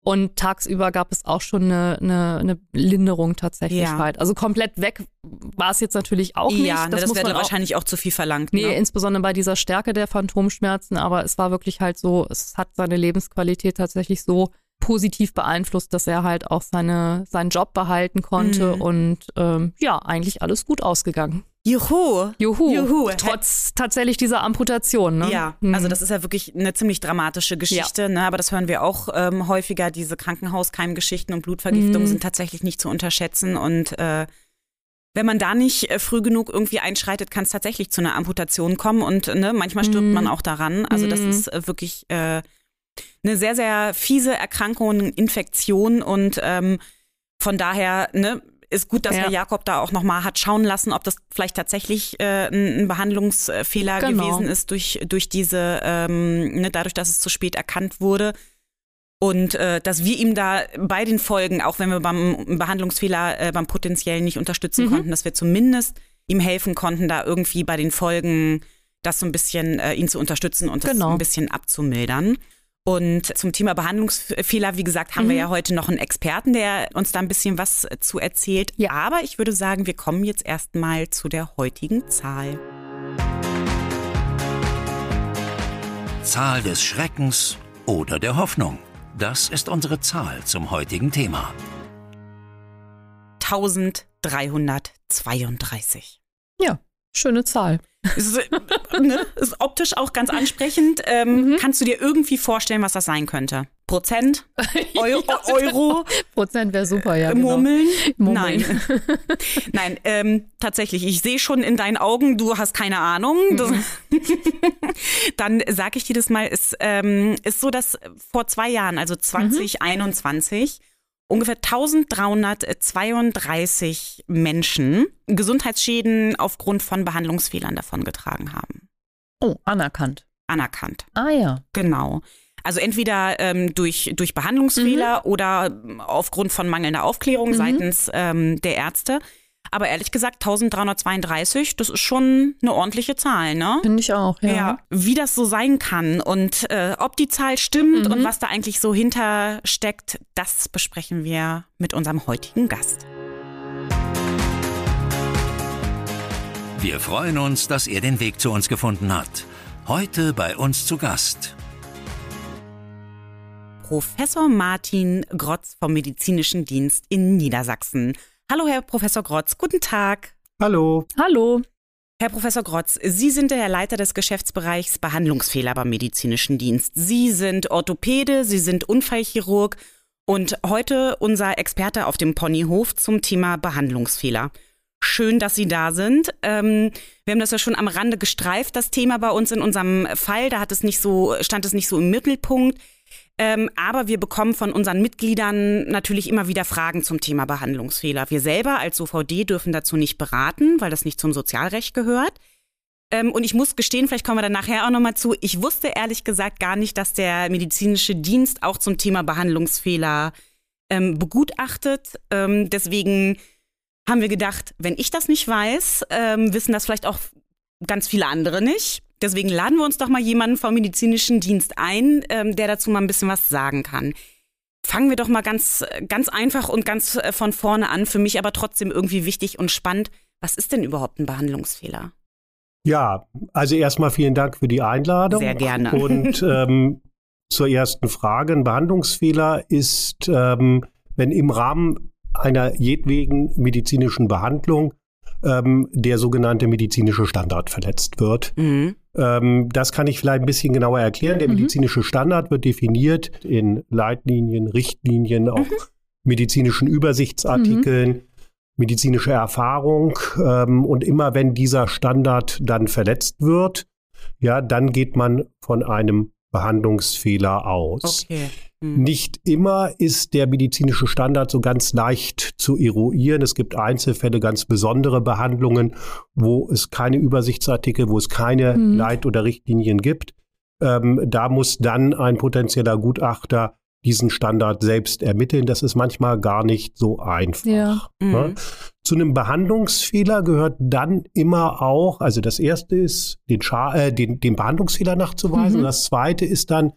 Speaker 3: Und tagsüber gab es auch schon eine, eine, eine Linderung tatsächlich
Speaker 2: Ja.
Speaker 3: halt. Also komplett weg war es jetzt natürlich auch nicht.
Speaker 2: ja, ne, das,
Speaker 3: muss
Speaker 2: wäre wahrscheinlich auch zu viel verlangt.
Speaker 3: Nee,
Speaker 2: ne?
Speaker 3: insbesondere bei dieser Stärke der Phantomschmerzen, aber es war wirklich halt so, es hat seine Lebensqualität tatsächlich so positiv beeinflusst, dass er halt auch seine, seinen Job behalten konnte
Speaker 2: Mhm.
Speaker 3: und ähm, ja, eigentlich alles gut ausgegangen.
Speaker 2: Juhu.
Speaker 3: Juhu.
Speaker 2: Juhu.
Speaker 3: Trotz tatsächlich dieser Amputation, ne?
Speaker 2: Ja,
Speaker 3: Mhm.
Speaker 2: also das ist ja wirklich eine ziemlich dramatische Geschichte, ne? aber das hören wir auch ähm, häufiger. Diese Krankenhauskeimgeschichten und Blutvergiftungen
Speaker 3: Mhm.
Speaker 2: sind tatsächlich nicht zu unterschätzen und äh, wenn man da nicht äh, früh genug irgendwie einschreitet, kann es tatsächlich zu einer Amputation kommen und ne, manchmal stirbt
Speaker 3: Mhm.
Speaker 2: man auch daran. Also das
Speaker 3: Mhm.
Speaker 2: ist äh, wirklich äh, eine sehr, sehr fiese Erkrankung, Infektion und ähm, von daher ne, ist gut, dass
Speaker 3: Ja.
Speaker 2: Herr Jakob da auch nochmal hat schauen lassen, ob das vielleicht tatsächlich äh, ein Behandlungsfehler
Speaker 3: Genau.
Speaker 2: gewesen ist durch, durch diese, ähm, ne, dadurch, dass es zu spät erkannt wurde. Und äh, dass wir ihm da bei den Folgen, auch wenn wir beim Behandlungsfehler, äh, beim potenziellen nicht unterstützen
Speaker 3: Mhm.
Speaker 2: konnten, dass wir zumindest ihm helfen konnten, da irgendwie bei den Folgen das so ein bisschen äh, ihn zu unterstützen und das
Speaker 3: Genau.
Speaker 2: ein bisschen abzumildern. Und zum Thema Behandlungsfehler, wie gesagt, haben wir
Speaker 3: Mhm.
Speaker 2: ja heute noch einen Experten, der uns da ein bisschen was äh, zu erzählt.
Speaker 3: Ja.
Speaker 2: Aber ich würde sagen, wir kommen jetzt erstmal zu der heutigen Zahl.
Speaker 1: Zahl des Schreckens oder der Hoffnung. Das ist unsere Zahl zum heutigen Thema.
Speaker 2: 1332.
Speaker 3: Ja, schöne Zahl.
Speaker 2: Ist, ne? ist optisch auch ganz ansprechend. Ähm, mhm. Kannst du dir irgendwie vorstellen, was das sein könnte? Prozent? Euro? ja, Euro?
Speaker 3: Prozent wäre super, ja.
Speaker 2: Genau. Murmeln? Murmeln? Nein. Nein, ähm, tatsächlich. Ich sehe schon in deinen Augen, du hast keine Ahnung. Mhm. Dann sage ich dir das mal, es ähm, ist so, dass vor zwei Jahren, also 2021, mhm ungefähr 1332 Menschen Gesundheitsschäden aufgrund von Behandlungsfehlern davongetragen haben.
Speaker 3: Oh, anerkannt.
Speaker 2: Anerkannt.
Speaker 3: Ah ja.
Speaker 2: Genau. Also entweder ähm, durch, durch Behandlungsfehler mhm. oder aufgrund von mangelnder Aufklärung mhm. seitens ähm, der Ärzte. Aber ehrlich gesagt, 1332, das ist schon eine ordentliche Zahl, ne?
Speaker 3: Finde ich auch, ja.
Speaker 2: ja. Wie das so sein kann und äh, ob die Zahl stimmt mhm. und was da eigentlich so hinter steckt, das besprechen wir mit unserem heutigen Gast.
Speaker 1: Wir freuen uns, dass er den Weg zu uns gefunden hat. Heute bei uns zu Gast.
Speaker 2: Professor Martin Grotz vom Medizinischen Dienst in Niedersachsen. Hallo, Herr Professor Grotz. Guten Tag.
Speaker 4: Hallo.
Speaker 3: Hallo.
Speaker 2: Herr Professor Grotz, Sie sind der Leiter des Geschäftsbereichs Behandlungsfehler beim Medizinischen Dienst. Sie sind Orthopäde, Sie sind Unfallchirurg und heute unser Experte auf dem Ponyhof zum Thema Behandlungsfehler. Schön, dass Sie da sind. Ähm, wir haben das ja schon am Rande gestreift, das Thema bei uns in unserem Fall. Da hat es nicht so, stand es nicht so im Mittelpunkt. Ähm, aber wir bekommen von unseren Mitgliedern natürlich immer wieder Fragen zum Thema Behandlungsfehler. Wir selber als OVD dürfen dazu nicht beraten, weil das nicht zum Sozialrecht gehört. Ähm, und ich muss gestehen, vielleicht kommen wir da nachher auch nochmal zu, ich wusste ehrlich gesagt gar nicht, dass der medizinische Dienst auch zum Thema Behandlungsfehler ähm, begutachtet. Ähm, deswegen haben wir gedacht, wenn ich das nicht weiß, ähm, wissen das vielleicht auch ganz viele andere nicht. Deswegen laden wir uns doch mal jemanden vom medizinischen Dienst ein, ähm, der dazu mal ein bisschen was sagen kann. Fangen wir doch mal ganz, ganz einfach und ganz äh, von vorne an, für mich aber trotzdem irgendwie wichtig und spannend. Was ist denn überhaupt ein Behandlungsfehler?
Speaker 4: Ja, also erstmal vielen Dank für die Einladung.
Speaker 2: Sehr gerne.
Speaker 4: Und ähm, zur ersten Frage. Ein Behandlungsfehler ist, ähm, wenn im Rahmen einer jedwegen medizinischen Behandlung ähm, der sogenannte medizinische Standard verletzt wird. Mhm. Ähm, das kann ich vielleicht ein bisschen genauer erklären. Der mhm. medizinische Standard wird definiert in Leitlinien, Richtlinien, auch mhm. medizinischen Übersichtsartikeln, mhm. medizinische Erfahrung. Ähm, und immer wenn dieser Standard dann verletzt wird, ja, dann geht man von einem Behandlungsfehler aus. Okay. Hm. Nicht immer ist der medizinische Standard so ganz leicht zu eruieren. Es gibt Einzelfälle, ganz besondere Behandlungen, wo es keine Übersichtsartikel, wo es keine hm. Leit- oder Richtlinien gibt. Ähm, da muss dann ein potenzieller Gutachter diesen Standard selbst ermitteln. Das ist manchmal gar nicht so einfach. Ja. Ne? Mhm. Zu einem Behandlungsfehler gehört dann immer auch, also das erste ist, den, Scha äh, den, den Behandlungsfehler nachzuweisen. Mhm. Das zweite ist dann,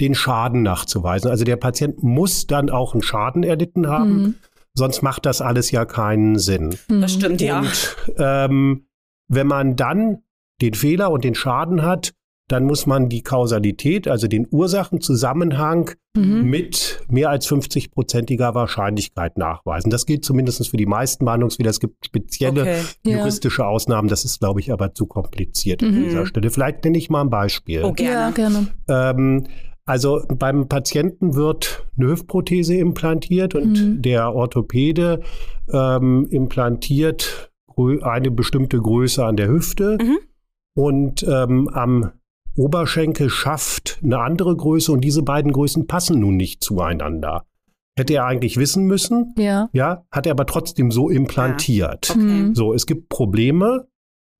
Speaker 4: den Schaden nachzuweisen. Also der Patient muss dann auch einen Schaden erlitten haben. Mhm. Sonst macht das alles ja keinen Sinn.
Speaker 2: Mhm. Das stimmt,
Speaker 4: ja. Und ähm, wenn man dann den Fehler und den Schaden hat, dann muss man die Kausalität, also den Ursachenzusammenhang mhm. mit mehr als 50-prozentiger Wahrscheinlichkeit nachweisen. Das gilt zumindest für die meisten Behandlungsfehler. Es gibt spezielle okay. juristische ja. Ausnahmen. Das ist, glaube ich, aber zu kompliziert mhm. an dieser Stelle. Vielleicht nenne ich mal ein Beispiel.
Speaker 2: Oh, gerne. Ja, gerne.
Speaker 4: Ähm, also beim Patienten wird eine Hüftprothese implantiert und mhm. der Orthopäde ähm, implantiert eine bestimmte Größe an der Hüfte. Mhm. Und ähm, am Oberschenkel schafft eine andere Größe und diese beiden Größen passen nun nicht zueinander. Hätte er eigentlich wissen müssen, ja, ja hat er aber trotzdem so implantiert. Ja. Okay. Mhm. So, es gibt Probleme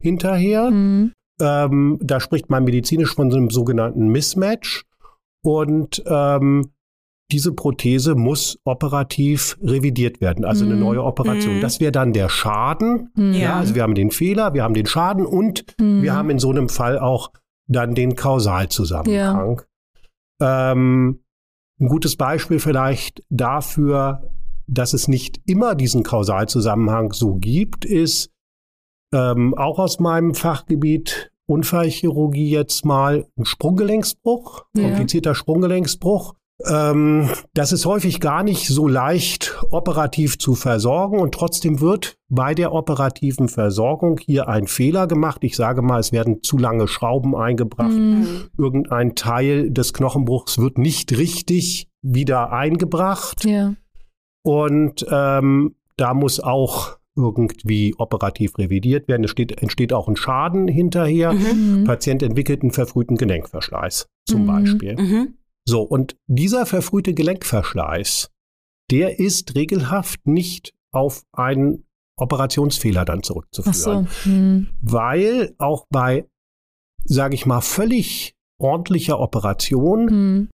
Speaker 4: hinterher. Mhm. Ähm, da spricht man medizinisch von so einem sogenannten Mismatch. Und ähm, diese Prothese muss operativ revidiert werden, also eine mhm. neue Operation. Mhm. Das wäre dann der Schaden. Ja. ja. also wir haben den Fehler, wir haben den Schaden und mhm. wir haben in so einem Fall auch dann den Kausalzusammenhang. Ja. Ähm, ein gutes Beispiel vielleicht dafür, dass es nicht immer diesen Kausalzusammenhang so gibt, ist ähm, auch aus meinem Fachgebiet Unfallchirurgie jetzt mal ein Sprunggelenksbruch, ja. komplizierter Sprunggelenksbruch. Ähm, das ist häufig gar nicht so leicht operativ zu versorgen und trotzdem wird bei der operativen Versorgung hier ein Fehler gemacht. Ich sage mal, es werden zu lange Schrauben eingebracht.
Speaker 3: Mhm.
Speaker 4: Irgendein Teil des Knochenbruchs wird nicht richtig wieder eingebracht.
Speaker 3: Ja.
Speaker 4: Und ähm, da muss auch irgendwie operativ revidiert werden. Es steht, entsteht auch ein Schaden hinterher.
Speaker 3: Mhm.
Speaker 4: Patient entwickelt einen verfrühten Gelenkverschleiß zum
Speaker 3: Mhm.
Speaker 4: Beispiel.
Speaker 2: Mhm.
Speaker 4: So, und dieser verfrühte Gelenkverschleiß, der ist regelhaft nicht auf einen Operationsfehler dann zurückzuführen.
Speaker 3: so. Mhm.
Speaker 4: Weil auch bei, sage ich mal, völlig ordentlicher Operation
Speaker 3: Mhm.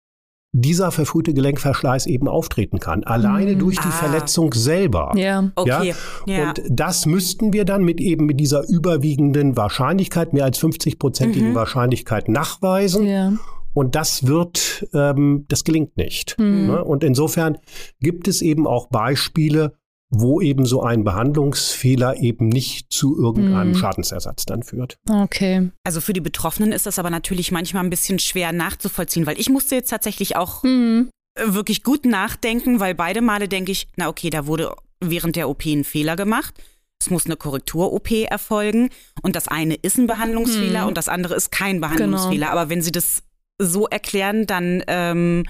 Speaker 4: Dieser verfrühte Gelenkverschleiß eben auftreten kann. Alleine
Speaker 3: Mhm.
Speaker 4: durch die
Speaker 2: Ah.
Speaker 4: Verletzung selber.
Speaker 3: Ja.
Speaker 2: Okay. Ja.
Speaker 4: Und das müssten wir dann mit eben mit dieser überwiegenden Wahrscheinlichkeit, mehr als 50-prozentigen
Speaker 2: Mhm.
Speaker 4: Wahrscheinlichkeit nachweisen.
Speaker 3: Ja.
Speaker 4: Und das wird, ähm, das gelingt nicht.
Speaker 3: Mhm.
Speaker 4: Ne? Und insofern gibt es eben auch Beispiele, wo eben so ein Behandlungsfehler eben nicht zu irgendeinem
Speaker 3: Mhm.
Speaker 4: Schadensersatz dann führt.
Speaker 3: Okay.
Speaker 2: Also für die Betroffenen ist das aber natürlich manchmal ein bisschen schwer nachzuvollziehen, weil ich musste jetzt tatsächlich auch
Speaker 3: Mhm.
Speaker 2: äh, wirklich gut nachdenken, weil beide Male denke ich, na okay, da wurde während der OP ein Fehler gemacht. Es muss eine Korrektur-OP erfolgen und das eine ist ein Behandlungsfehler
Speaker 3: Hm.
Speaker 2: und das andere ist kein Behandlungsfehler. Aber wenn Sie das so erklären, dann ähm,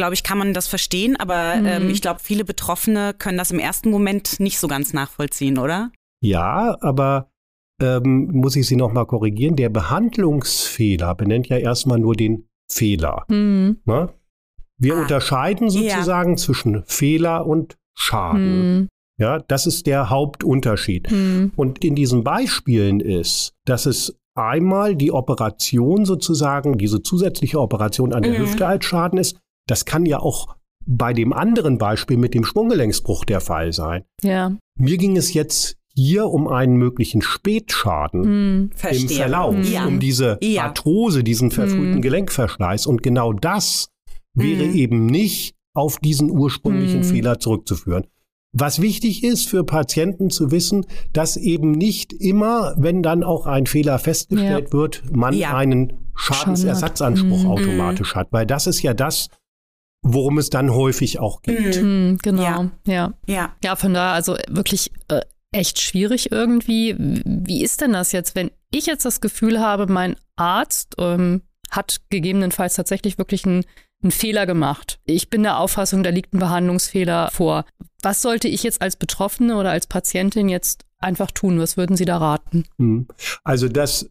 Speaker 2: glaube ich, kann man das verstehen. Aber
Speaker 3: Hm.
Speaker 2: ähm, ich glaube, viele Betroffene können das im ersten Moment nicht so ganz nachvollziehen, oder?
Speaker 4: Ja, aber ähm, muss ich Sie nochmal korrigieren, der Behandlungsfehler benennt ja erstmal nur den Fehler.
Speaker 3: Mhm.
Speaker 4: Ne? Wir
Speaker 2: Ah.
Speaker 4: unterscheiden
Speaker 2: Ja.
Speaker 4: sozusagen zwischen Fehler und Schaden.
Speaker 3: Mhm.
Speaker 4: Ja, das ist der Hauptunterschied.
Speaker 3: Mhm.
Speaker 4: Und in diesen Beispielen ist, dass es einmal die Operation sozusagen, diese zusätzliche Operation an der
Speaker 2: Mhm.
Speaker 4: Hüfte als Schaden ist. Das kann ja auch bei dem anderen Beispiel mit dem Sprunggelenksbruch der Fall sein.
Speaker 3: Ja.
Speaker 4: Mir ging es jetzt hier um einen möglichen Spätschaden.
Speaker 2: Verstehe.
Speaker 4: im Verlauf,
Speaker 2: Ja.
Speaker 4: um diese
Speaker 2: Ja.
Speaker 4: Arthrose, diesen verfrühten
Speaker 3: Mhm.
Speaker 4: Gelenkverschleiß. Und genau das wäre
Speaker 2: Mhm.
Speaker 4: eben nicht auf diesen ursprünglichen. Fehler zurückzuführen. Was wichtig ist für Patienten zu wissen, dass eben nicht immer, wenn dann auch ein Fehler festgestellt wird, man
Speaker 2: Ja.
Speaker 4: einen Schadensersatzanspruch automatisch hat. Weil das ist ja das, worum es dann häufig auch geht.
Speaker 2: Mhm.
Speaker 3: Mhm. Genau.
Speaker 2: Ja.
Speaker 3: ja.
Speaker 2: Ja.
Speaker 3: Ja, von daher also wirklich äh, echt schwierig irgendwie. Wie ist denn das jetzt, wenn ich jetzt das Gefühl habe, mein Arzt ähm, hat gegebenenfalls tatsächlich wirklich einen, einen Fehler gemacht. Ich bin der Auffassung, da liegt ein Behandlungsfehler vor. Was sollte ich jetzt als Betroffene oder als Patientin jetzt einfach tun? Was würden Sie da raten?
Speaker 4: Mhm. Also das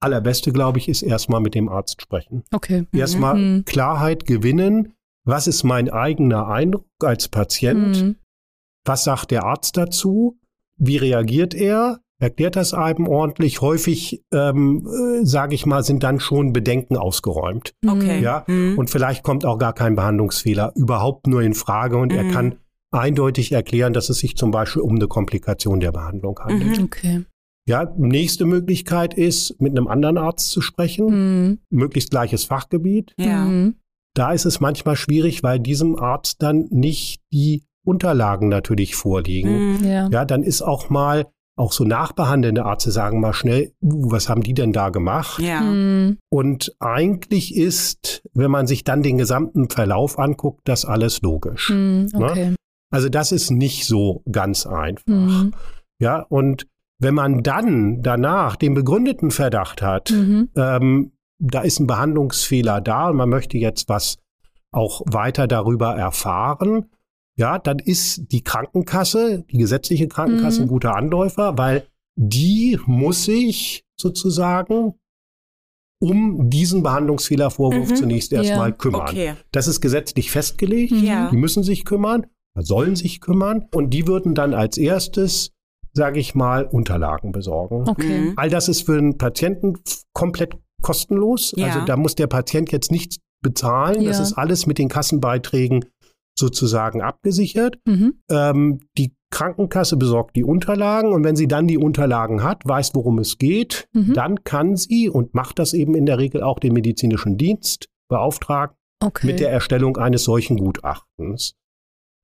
Speaker 4: Allerbeste, glaube ich, ist erstmal mit dem Arzt sprechen.
Speaker 3: Okay.
Speaker 4: Erstmal
Speaker 3: Mhm.
Speaker 4: Klarheit gewinnen. Was ist mein eigener Eindruck als Patient?
Speaker 3: Mhm.
Speaker 4: Was sagt der Arzt dazu? Wie reagiert er? Erklärt das einem ordentlich? Häufig, ähm, äh, sage ich mal, sind dann schon Bedenken ausgeräumt.
Speaker 2: Okay.
Speaker 4: Ja,
Speaker 2: Mhm.
Speaker 4: Und vielleicht kommt auch gar kein Behandlungsfehler überhaupt nur in Frage und er
Speaker 2: Mhm.
Speaker 4: kann eindeutig erklären, dass es sich zum Beispiel um eine Komplikation der Behandlung handelt.
Speaker 2: Mhm.
Speaker 3: Okay.
Speaker 4: Ja, nächste Möglichkeit ist, mit einem anderen Arzt zu sprechen,
Speaker 3: Mhm.
Speaker 4: möglichst gleiches Fachgebiet.
Speaker 2: Ja.
Speaker 3: Mhm.
Speaker 4: Da ist es manchmal schwierig, weil diesem Arzt dann nicht die Unterlagen natürlich vorliegen.
Speaker 2: Mhm.
Speaker 3: Ja.
Speaker 4: Ja, dann ist auch mal, auch so nachbehandelnde Ärzte sagen mal schnell, uh, was haben die denn da gemacht?
Speaker 2: Ja.
Speaker 3: Mhm.
Speaker 4: Und eigentlich ist, wenn man sich dann den gesamten Verlauf anguckt, das alles logisch.
Speaker 3: Mhm. Okay.
Speaker 4: Also das ist nicht so ganz einfach.
Speaker 3: Mhm.
Speaker 4: Ja, und wenn man dann danach den begründeten Verdacht hat,
Speaker 3: Mhm.
Speaker 4: ähm, da ist ein Behandlungsfehler da und man möchte jetzt was auch weiter darüber erfahren, ja, dann ist die Krankenkasse, die gesetzliche Krankenkasse
Speaker 3: Mhm.
Speaker 4: ein guter Anläufer, weil die muss sich sozusagen um diesen Behandlungsfehlervorwurf
Speaker 2: Mhm.
Speaker 4: zunächst erstmal
Speaker 3: Ja.
Speaker 4: kümmern.
Speaker 2: Okay.
Speaker 4: Das ist gesetzlich festgelegt.
Speaker 3: Mhm.
Speaker 2: Ja.
Speaker 4: Die müssen sich kümmern, sollen sich kümmern und die würden dann als erstes, sage ich mal, Unterlagen besorgen.
Speaker 3: Okay.
Speaker 2: Mhm.
Speaker 4: All das ist für den Patienten komplett kostenlos.
Speaker 2: Ja.
Speaker 4: Also da muss der Patient jetzt nichts bezahlen. Das
Speaker 3: Ja.
Speaker 4: ist alles mit den Kassenbeiträgen sozusagen abgesichert.
Speaker 3: Mhm.
Speaker 4: Ähm, die Krankenkasse besorgt die Unterlagen und wenn sie dann die Unterlagen hat, weiß, worum es geht,
Speaker 3: Mhm.
Speaker 4: dann kann sie und macht das eben in der Regel auch den medizinischen Dienst beauftragen
Speaker 3: Okay.
Speaker 4: mit der Erstellung eines solchen Gutachtens.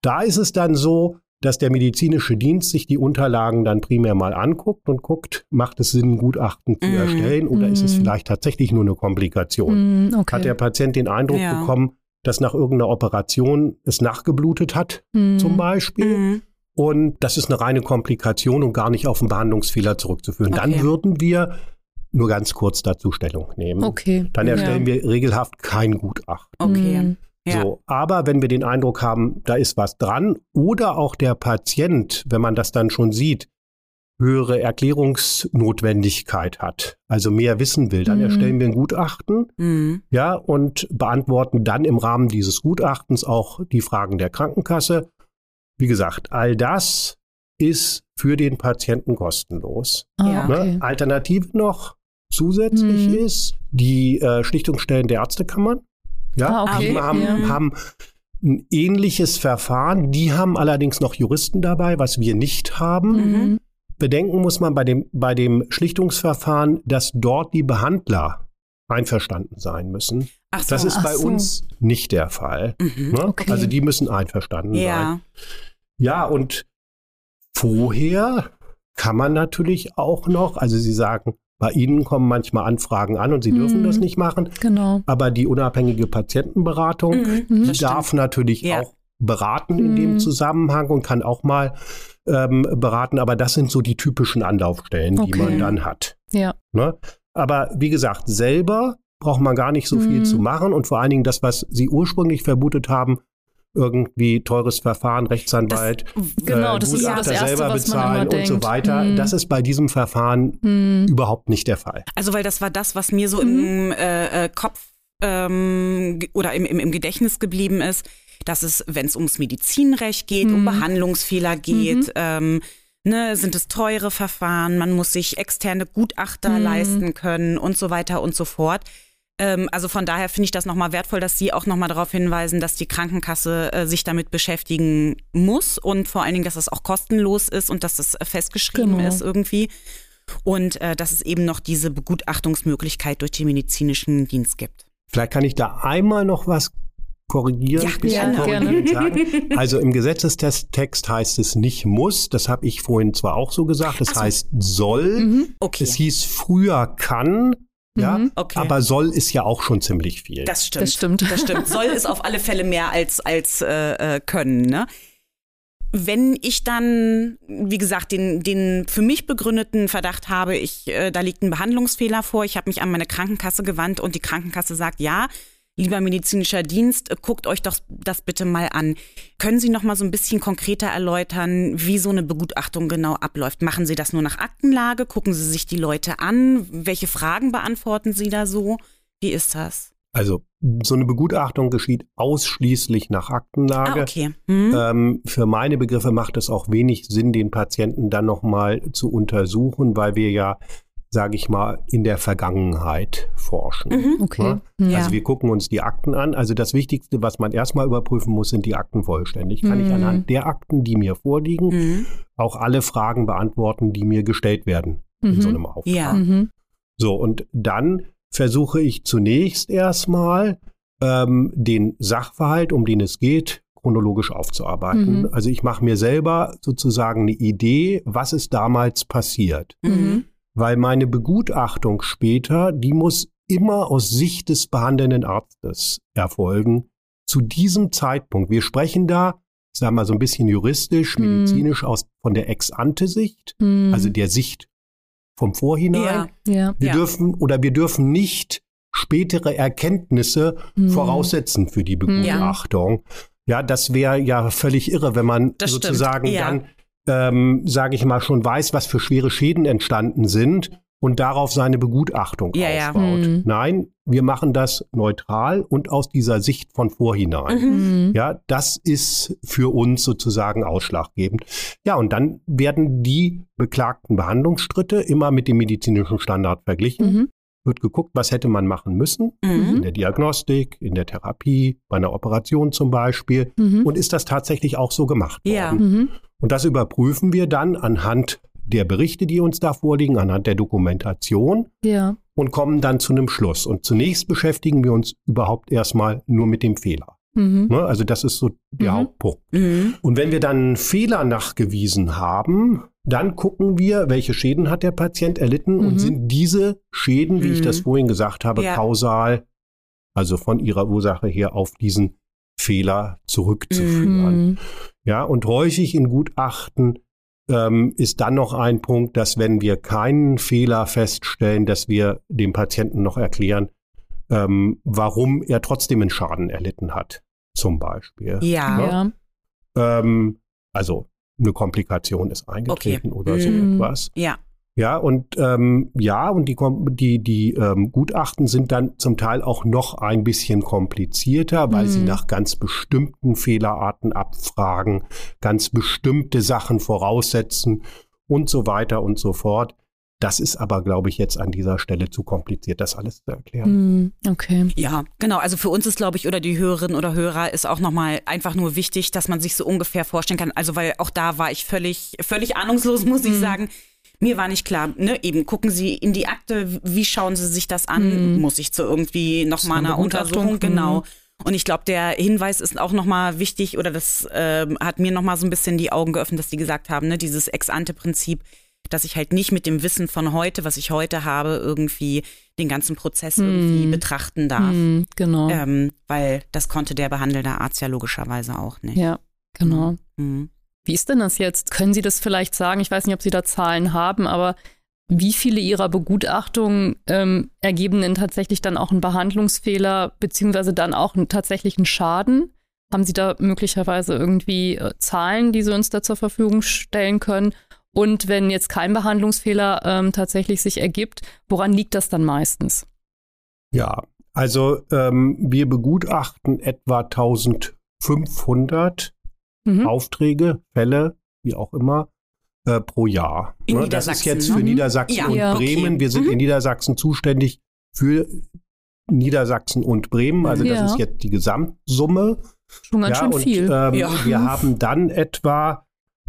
Speaker 4: Da ist es dann so, dass der medizinische Dienst sich die Unterlagen dann primär mal anguckt und guckt, macht es Sinn, ein Gutachten zu
Speaker 2: Mhm.
Speaker 4: erstellen oder ist es
Speaker 3: Mhm.
Speaker 4: vielleicht tatsächlich nur eine Komplikation?
Speaker 3: Mhm. Okay.
Speaker 4: Hat der Patient den Eindruck
Speaker 2: Ja.
Speaker 4: bekommen, dass nach irgendeiner Operation es nachgeblutet hat,
Speaker 3: Mhm.
Speaker 4: zum Beispiel.
Speaker 2: Mhm.
Speaker 4: Und das ist eine reine Komplikation und gar nicht auf einen Behandlungsfehler zurückzuführen.
Speaker 2: Okay.
Speaker 4: Dann würden wir nur ganz kurz dazu Stellung nehmen.
Speaker 3: Okay.
Speaker 4: Dann erstellen
Speaker 3: ja.
Speaker 4: wir regelhaft kein Gutachten.
Speaker 2: Okay. Ja.
Speaker 4: So, aber wenn wir den Eindruck haben, da ist was dran, oder auch der Patient, wenn man das dann schon sieht, höhere Erklärungsnotwendigkeit hat, also mehr wissen will, dann
Speaker 3: Mhm.
Speaker 4: erstellen wir ein Gutachten,
Speaker 2: Mhm.
Speaker 4: ja, und beantworten dann im Rahmen dieses Gutachtens auch die Fragen der Krankenkasse. Wie gesagt, all das ist für den Patienten kostenlos.
Speaker 3: Ah,
Speaker 2: Ja.
Speaker 4: Ne?
Speaker 3: okay.
Speaker 4: Alternative noch zusätzlich
Speaker 3: Mhm.
Speaker 4: ist die äh, Schlichtungsstellen der Ärztekammern. Ja,
Speaker 3: Ah, okay.
Speaker 4: die haben,
Speaker 3: Ja.
Speaker 4: haben ein ähnliches Verfahren. Die haben allerdings noch Juristen dabei, was wir nicht haben.
Speaker 3: Mhm.
Speaker 4: Bedenken muss man bei dem, bei dem Schlichtungsverfahren, dass dort die Behandler einverstanden sein müssen.
Speaker 2: Ach so.
Speaker 4: Das ist bei
Speaker 3: so.
Speaker 4: uns nicht der Fall.
Speaker 2: Mhm.
Speaker 4: Ne?
Speaker 3: Okay.
Speaker 4: Also die müssen einverstanden sein.
Speaker 2: Ja.
Speaker 4: Ja, und vorher kann man natürlich auch noch, also Sie sagen, bei Ihnen kommen manchmal Anfragen an und Sie dürfen
Speaker 3: Mhm.
Speaker 4: das nicht machen,
Speaker 3: Genau.
Speaker 4: aber die unabhängige Patientenberatung,
Speaker 2: Mhm.
Speaker 3: Mhm.
Speaker 4: die
Speaker 2: stimmt.
Speaker 4: darf natürlich
Speaker 2: Ja.
Speaker 4: auch beraten in dem
Speaker 3: Mhm.
Speaker 4: Zusammenhang und kann auch mal ähm, beraten, aber das sind so die typischen Anlaufstellen, die
Speaker 3: Okay.
Speaker 4: man dann hat.
Speaker 3: Ja.
Speaker 4: Ne? Aber wie gesagt, selber braucht man gar nicht so viel
Speaker 3: Mhm.
Speaker 4: zu machen und vor allen Dingen das, was Sie ursprünglich vermutet haben, irgendwie teures Verfahren, Rechtsanwalt,
Speaker 3: Genau,
Speaker 4: äh,
Speaker 3: das ist so das
Speaker 4: Gutachter
Speaker 3: Erste,
Speaker 4: selber
Speaker 3: was man
Speaker 4: bezahlen und so weiter.
Speaker 3: Mhm.
Speaker 4: Das ist bei diesem Verfahren
Speaker 3: Mhm.
Speaker 4: überhaupt nicht der Fall.
Speaker 2: Also weil das war das, was mir so
Speaker 3: Mhm.
Speaker 2: im äh, äh, Kopf ähm, oder im, im, im Gedächtnis geblieben ist, dass es, wenn es ums Medizinrecht geht, um
Speaker 3: Mhm.
Speaker 2: Behandlungsfehler geht,
Speaker 3: Mhm.
Speaker 2: ähm, ne, sind es teure Verfahren, man muss sich externe Gutachter
Speaker 3: Mhm.
Speaker 2: leisten können und so weiter und so fort. Ähm, also von daher finde ich das nochmal wertvoll, dass Sie auch nochmal darauf hinweisen, dass die Krankenkasse äh, sich damit beschäftigen muss und vor allen Dingen, dass es auch kostenlos ist und dass es äh, festgeschrieben
Speaker 3: Genau.
Speaker 2: ist irgendwie. Und äh, dass es eben noch diese Begutachtungsmöglichkeit durch den medizinischen Dienst gibt.
Speaker 4: Vielleicht kann ich da einmal noch was korrigieren.
Speaker 2: Ja,
Speaker 3: gerne.
Speaker 4: korrigieren sagen. Also im Gesetzestext heißt es nicht muss, das habe ich vorhin zwar auch so gesagt, es
Speaker 2: so.
Speaker 4: heißt soll.
Speaker 3: Mhm.
Speaker 2: Okay.
Speaker 4: Es hieß früher kann, ja,
Speaker 3: Mhm.
Speaker 2: Okay.
Speaker 4: aber soll ist ja auch schon ziemlich viel.
Speaker 2: das stimmt.
Speaker 3: Das stimmt.
Speaker 2: Das stimmt. Soll ist auf alle Fälle mehr als, als äh, äh, können. Ne? Wenn ich dann, wie gesagt, den, den für mich begründeten Verdacht habe, ich, äh, da liegt ein Behandlungsfehler vor, ich habe mich an meine Krankenkasse gewandt und die Krankenkasse sagt, ja, lieber medizinischer Dienst, äh, guckt euch doch das bitte mal an. Können Sie noch mal so ein bisschen konkreter erläutern, wie so eine Begutachtung genau abläuft? Machen Sie das nur nach Aktenlage? Gucken Sie sich die Leute an? Welche Fragen beantworten Sie da so? Wie ist das?
Speaker 4: Also so eine Begutachtung geschieht ausschließlich nach Aktenlage.
Speaker 2: Ah, okay. Hm?
Speaker 4: Ähm, für meine Begriffe macht es auch wenig Sinn, den Patienten dann nochmal zu untersuchen, weil wir ja, sage ich mal, in der Vergangenheit forschen.
Speaker 2: Mhm.
Speaker 3: Okay.
Speaker 2: Ja.
Speaker 4: Also wir gucken uns die Akten an. Also das Wichtigste, was man erstmal überprüfen muss, sind die Akten vollständig. Kann ich
Speaker 3: Mhm.
Speaker 4: anhand der Akten, die mir vorliegen,
Speaker 2: Mhm.
Speaker 4: auch alle Fragen beantworten, die mir gestellt werden in
Speaker 3: Mhm.
Speaker 4: so einem Auftrag.
Speaker 2: Ja.
Speaker 3: Mhm.
Speaker 4: So, und dann versuche ich zunächst erstmal ähm, den Sachverhalt, um den es geht, chronologisch aufzuarbeiten.
Speaker 3: Mhm.
Speaker 4: Also ich mache mir selber sozusagen eine Idee, was ist damals passiert.
Speaker 2: Mhm.
Speaker 4: Weil meine Begutachtung später, die muss immer aus Sicht des behandelnden Arztes erfolgen. Zu diesem Zeitpunkt. Wir sprechen da, ich sage mal so ein bisschen juristisch,
Speaker 3: Mhm.
Speaker 4: medizinisch aus von der Ex-ante-Sicht,
Speaker 3: Mhm.
Speaker 4: also der Sicht vom Vorhinein.
Speaker 2: Ja.
Speaker 3: ja.
Speaker 4: Wir
Speaker 2: Ja.
Speaker 4: dürfen oder wir dürfen nicht spätere Erkenntnisse
Speaker 3: Mhm.
Speaker 4: voraussetzen für die Begutachtung. Ja, das wäre ja völlig irre, wenn man
Speaker 2: Das stimmt,
Speaker 4: sozusagen
Speaker 2: ja.
Speaker 4: dann, ähm, sage ich mal, schon weiß, was für schwere Schäden entstanden sind und darauf seine Begutachtung
Speaker 2: Ja, ja.
Speaker 4: aufbaut.
Speaker 3: Mhm.
Speaker 4: Nein, wir machen das neutral und aus dieser Sicht von vorhinein.
Speaker 2: Mhm.
Speaker 3: Mhm.
Speaker 4: Ja, das ist für uns sozusagen ausschlaggebend. Ja, und dann werden die beklagten Behandlungsschritte immer mit dem medizinischen Standard verglichen.
Speaker 3: Mhm.
Speaker 4: Wird geguckt, was hätte man machen müssen
Speaker 2: Mhm.
Speaker 4: in der Diagnostik, in der Therapie, bei einer Operation zum Beispiel.
Speaker 3: Mhm.
Speaker 4: Und ist das tatsächlich auch so gemacht
Speaker 2: Ja.
Speaker 4: worden?
Speaker 3: Mhm.
Speaker 4: Und das überprüfen wir dann anhand der Berichte, die uns da vorliegen, anhand der Dokumentation
Speaker 3: Ja.
Speaker 4: und kommen dann zu einem Schluss. Und zunächst beschäftigen wir uns überhaupt erstmal nur mit dem Fehler.
Speaker 3: Mhm.
Speaker 4: Ne? Also das ist so der
Speaker 3: Mhm.
Speaker 4: Hauptpunkt.
Speaker 2: Mhm.
Speaker 4: Und wenn wir dann einen Fehler nachgewiesen haben, dann gucken wir, welche Schäden hat der Patient erlitten und
Speaker 3: Mhm.
Speaker 4: sind diese Schäden, wie ich
Speaker 2: Mhm.
Speaker 4: das vorhin gesagt habe,
Speaker 2: Ja.
Speaker 4: kausal, also von ihrer Ursache her auf diesen Fehler zurückzuführen.
Speaker 3: Mhm.
Speaker 4: Ja, und häufig in Gutachten ähm, ist dann noch ein Punkt, dass wenn wir keinen Fehler feststellen, dass wir dem Patienten noch erklären, ähm, warum er trotzdem einen Schaden erlitten hat, zum Beispiel.
Speaker 2: Ja.
Speaker 3: Ja.
Speaker 4: Ähm, also eine Komplikation ist eingetreten oder so
Speaker 3: Mhm.
Speaker 4: etwas.
Speaker 2: Ja.
Speaker 4: Ja, und ähm, ja, und die, die, die ähm, Gutachten sind dann zum Teil auch noch ein bisschen komplizierter, weil sie
Speaker 3: Mhm.
Speaker 4: nach ganz bestimmten Fehlerarten abfragen, ganz bestimmte Sachen voraussetzen und so weiter und so fort. Das ist aber, glaube ich, jetzt an dieser Stelle zu kompliziert, das alles zu erklären.
Speaker 3: Mhm. Okay.
Speaker 2: Ja, genau. Also für uns ist, glaube ich, oder die Hörerinnen oder Hörer ist auch nochmal einfach nur wichtig, dass man sich so ungefähr vorstellen kann. Also weil auch da war ich völlig, völlig ahnungslos, muss ich
Speaker 3: Mhm.
Speaker 2: sagen. Mir war nicht klar, ne, eben gucken Sie in die Akte, wie schauen Sie sich das an?
Speaker 3: Mhm.
Speaker 2: Muss ich zu irgendwie nochmal
Speaker 3: eine
Speaker 2: einer Untersuchung? Genau.
Speaker 3: Mhm.
Speaker 2: Und ich glaube, der Hinweis ist auch nochmal wichtig, oder das ähm, hat mir nochmal so ein bisschen die Augen geöffnet, dass die gesagt haben, ne, dieses Ex-ante-Prinzip, dass ich halt nicht mit dem Wissen von heute, was ich heute habe, irgendwie den ganzen Prozess irgendwie
Speaker 3: Mhm.
Speaker 2: betrachten darf.
Speaker 3: Mhm. Genau.
Speaker 2: Ähm, weil das konnte der behandelnde Arzt ja logischerweise auch nicht.
Speaker 3: Ja, genau.
Speaker 2: Mhm.
Speaker 3: Wie ist denn das jetzt? Können Sie das vielleicht sagen? Ich weiß nicht, ob Sie da Zahlen haben, aber wie viele Ihrer Begutachtungen ähm, ergeben denn tatsächlich dann auch einen Behandlungsfehler, beziehungsweise dann auch einen tatsächlichen Schaden? Haben Sie da möglicherweise irgendwie äh, Zahlen, die Sie uns da zur Verfügung stellen können? Und wenn jetzt kein Behandlungsfehler ähm, tatsächlich sich ergibt, woran liegt das dann meistens?
Speaker 4: Ja, also ähm, wir begutachten etwa 1500
Speaker 3: Mhm.
Speaker 4: Aufträge, Fälle, wie auch immer, äh, pro Jahr.
Speaker 2: In
Speaker 4: Ne, das ist jetzt für
Speaker 3: Mhm.
Speaker 4: Niedersachsen
Speaker 2: Ja.
Speaker 4: und
Speaker 3: Ja, okay.
Speaker 4: Bremen. Wir sind
Speaker 2: Mhm.
Speaker 4: in Niedersachsen zuständig für Niedersachsen und Bremen. Also das
Speaker 3: Ja.
Speaker 4: ist jetzt die Gesamtsumme.
Speaker 3: Schon ganz
Speaker 4: ja,
Speaker 3: schön
Speaker 4: und,
Speaker 3: viel.
Speaker 4: Ähm,
Speaker 2: Ja.
Speaker 4: Wir haben dann etwa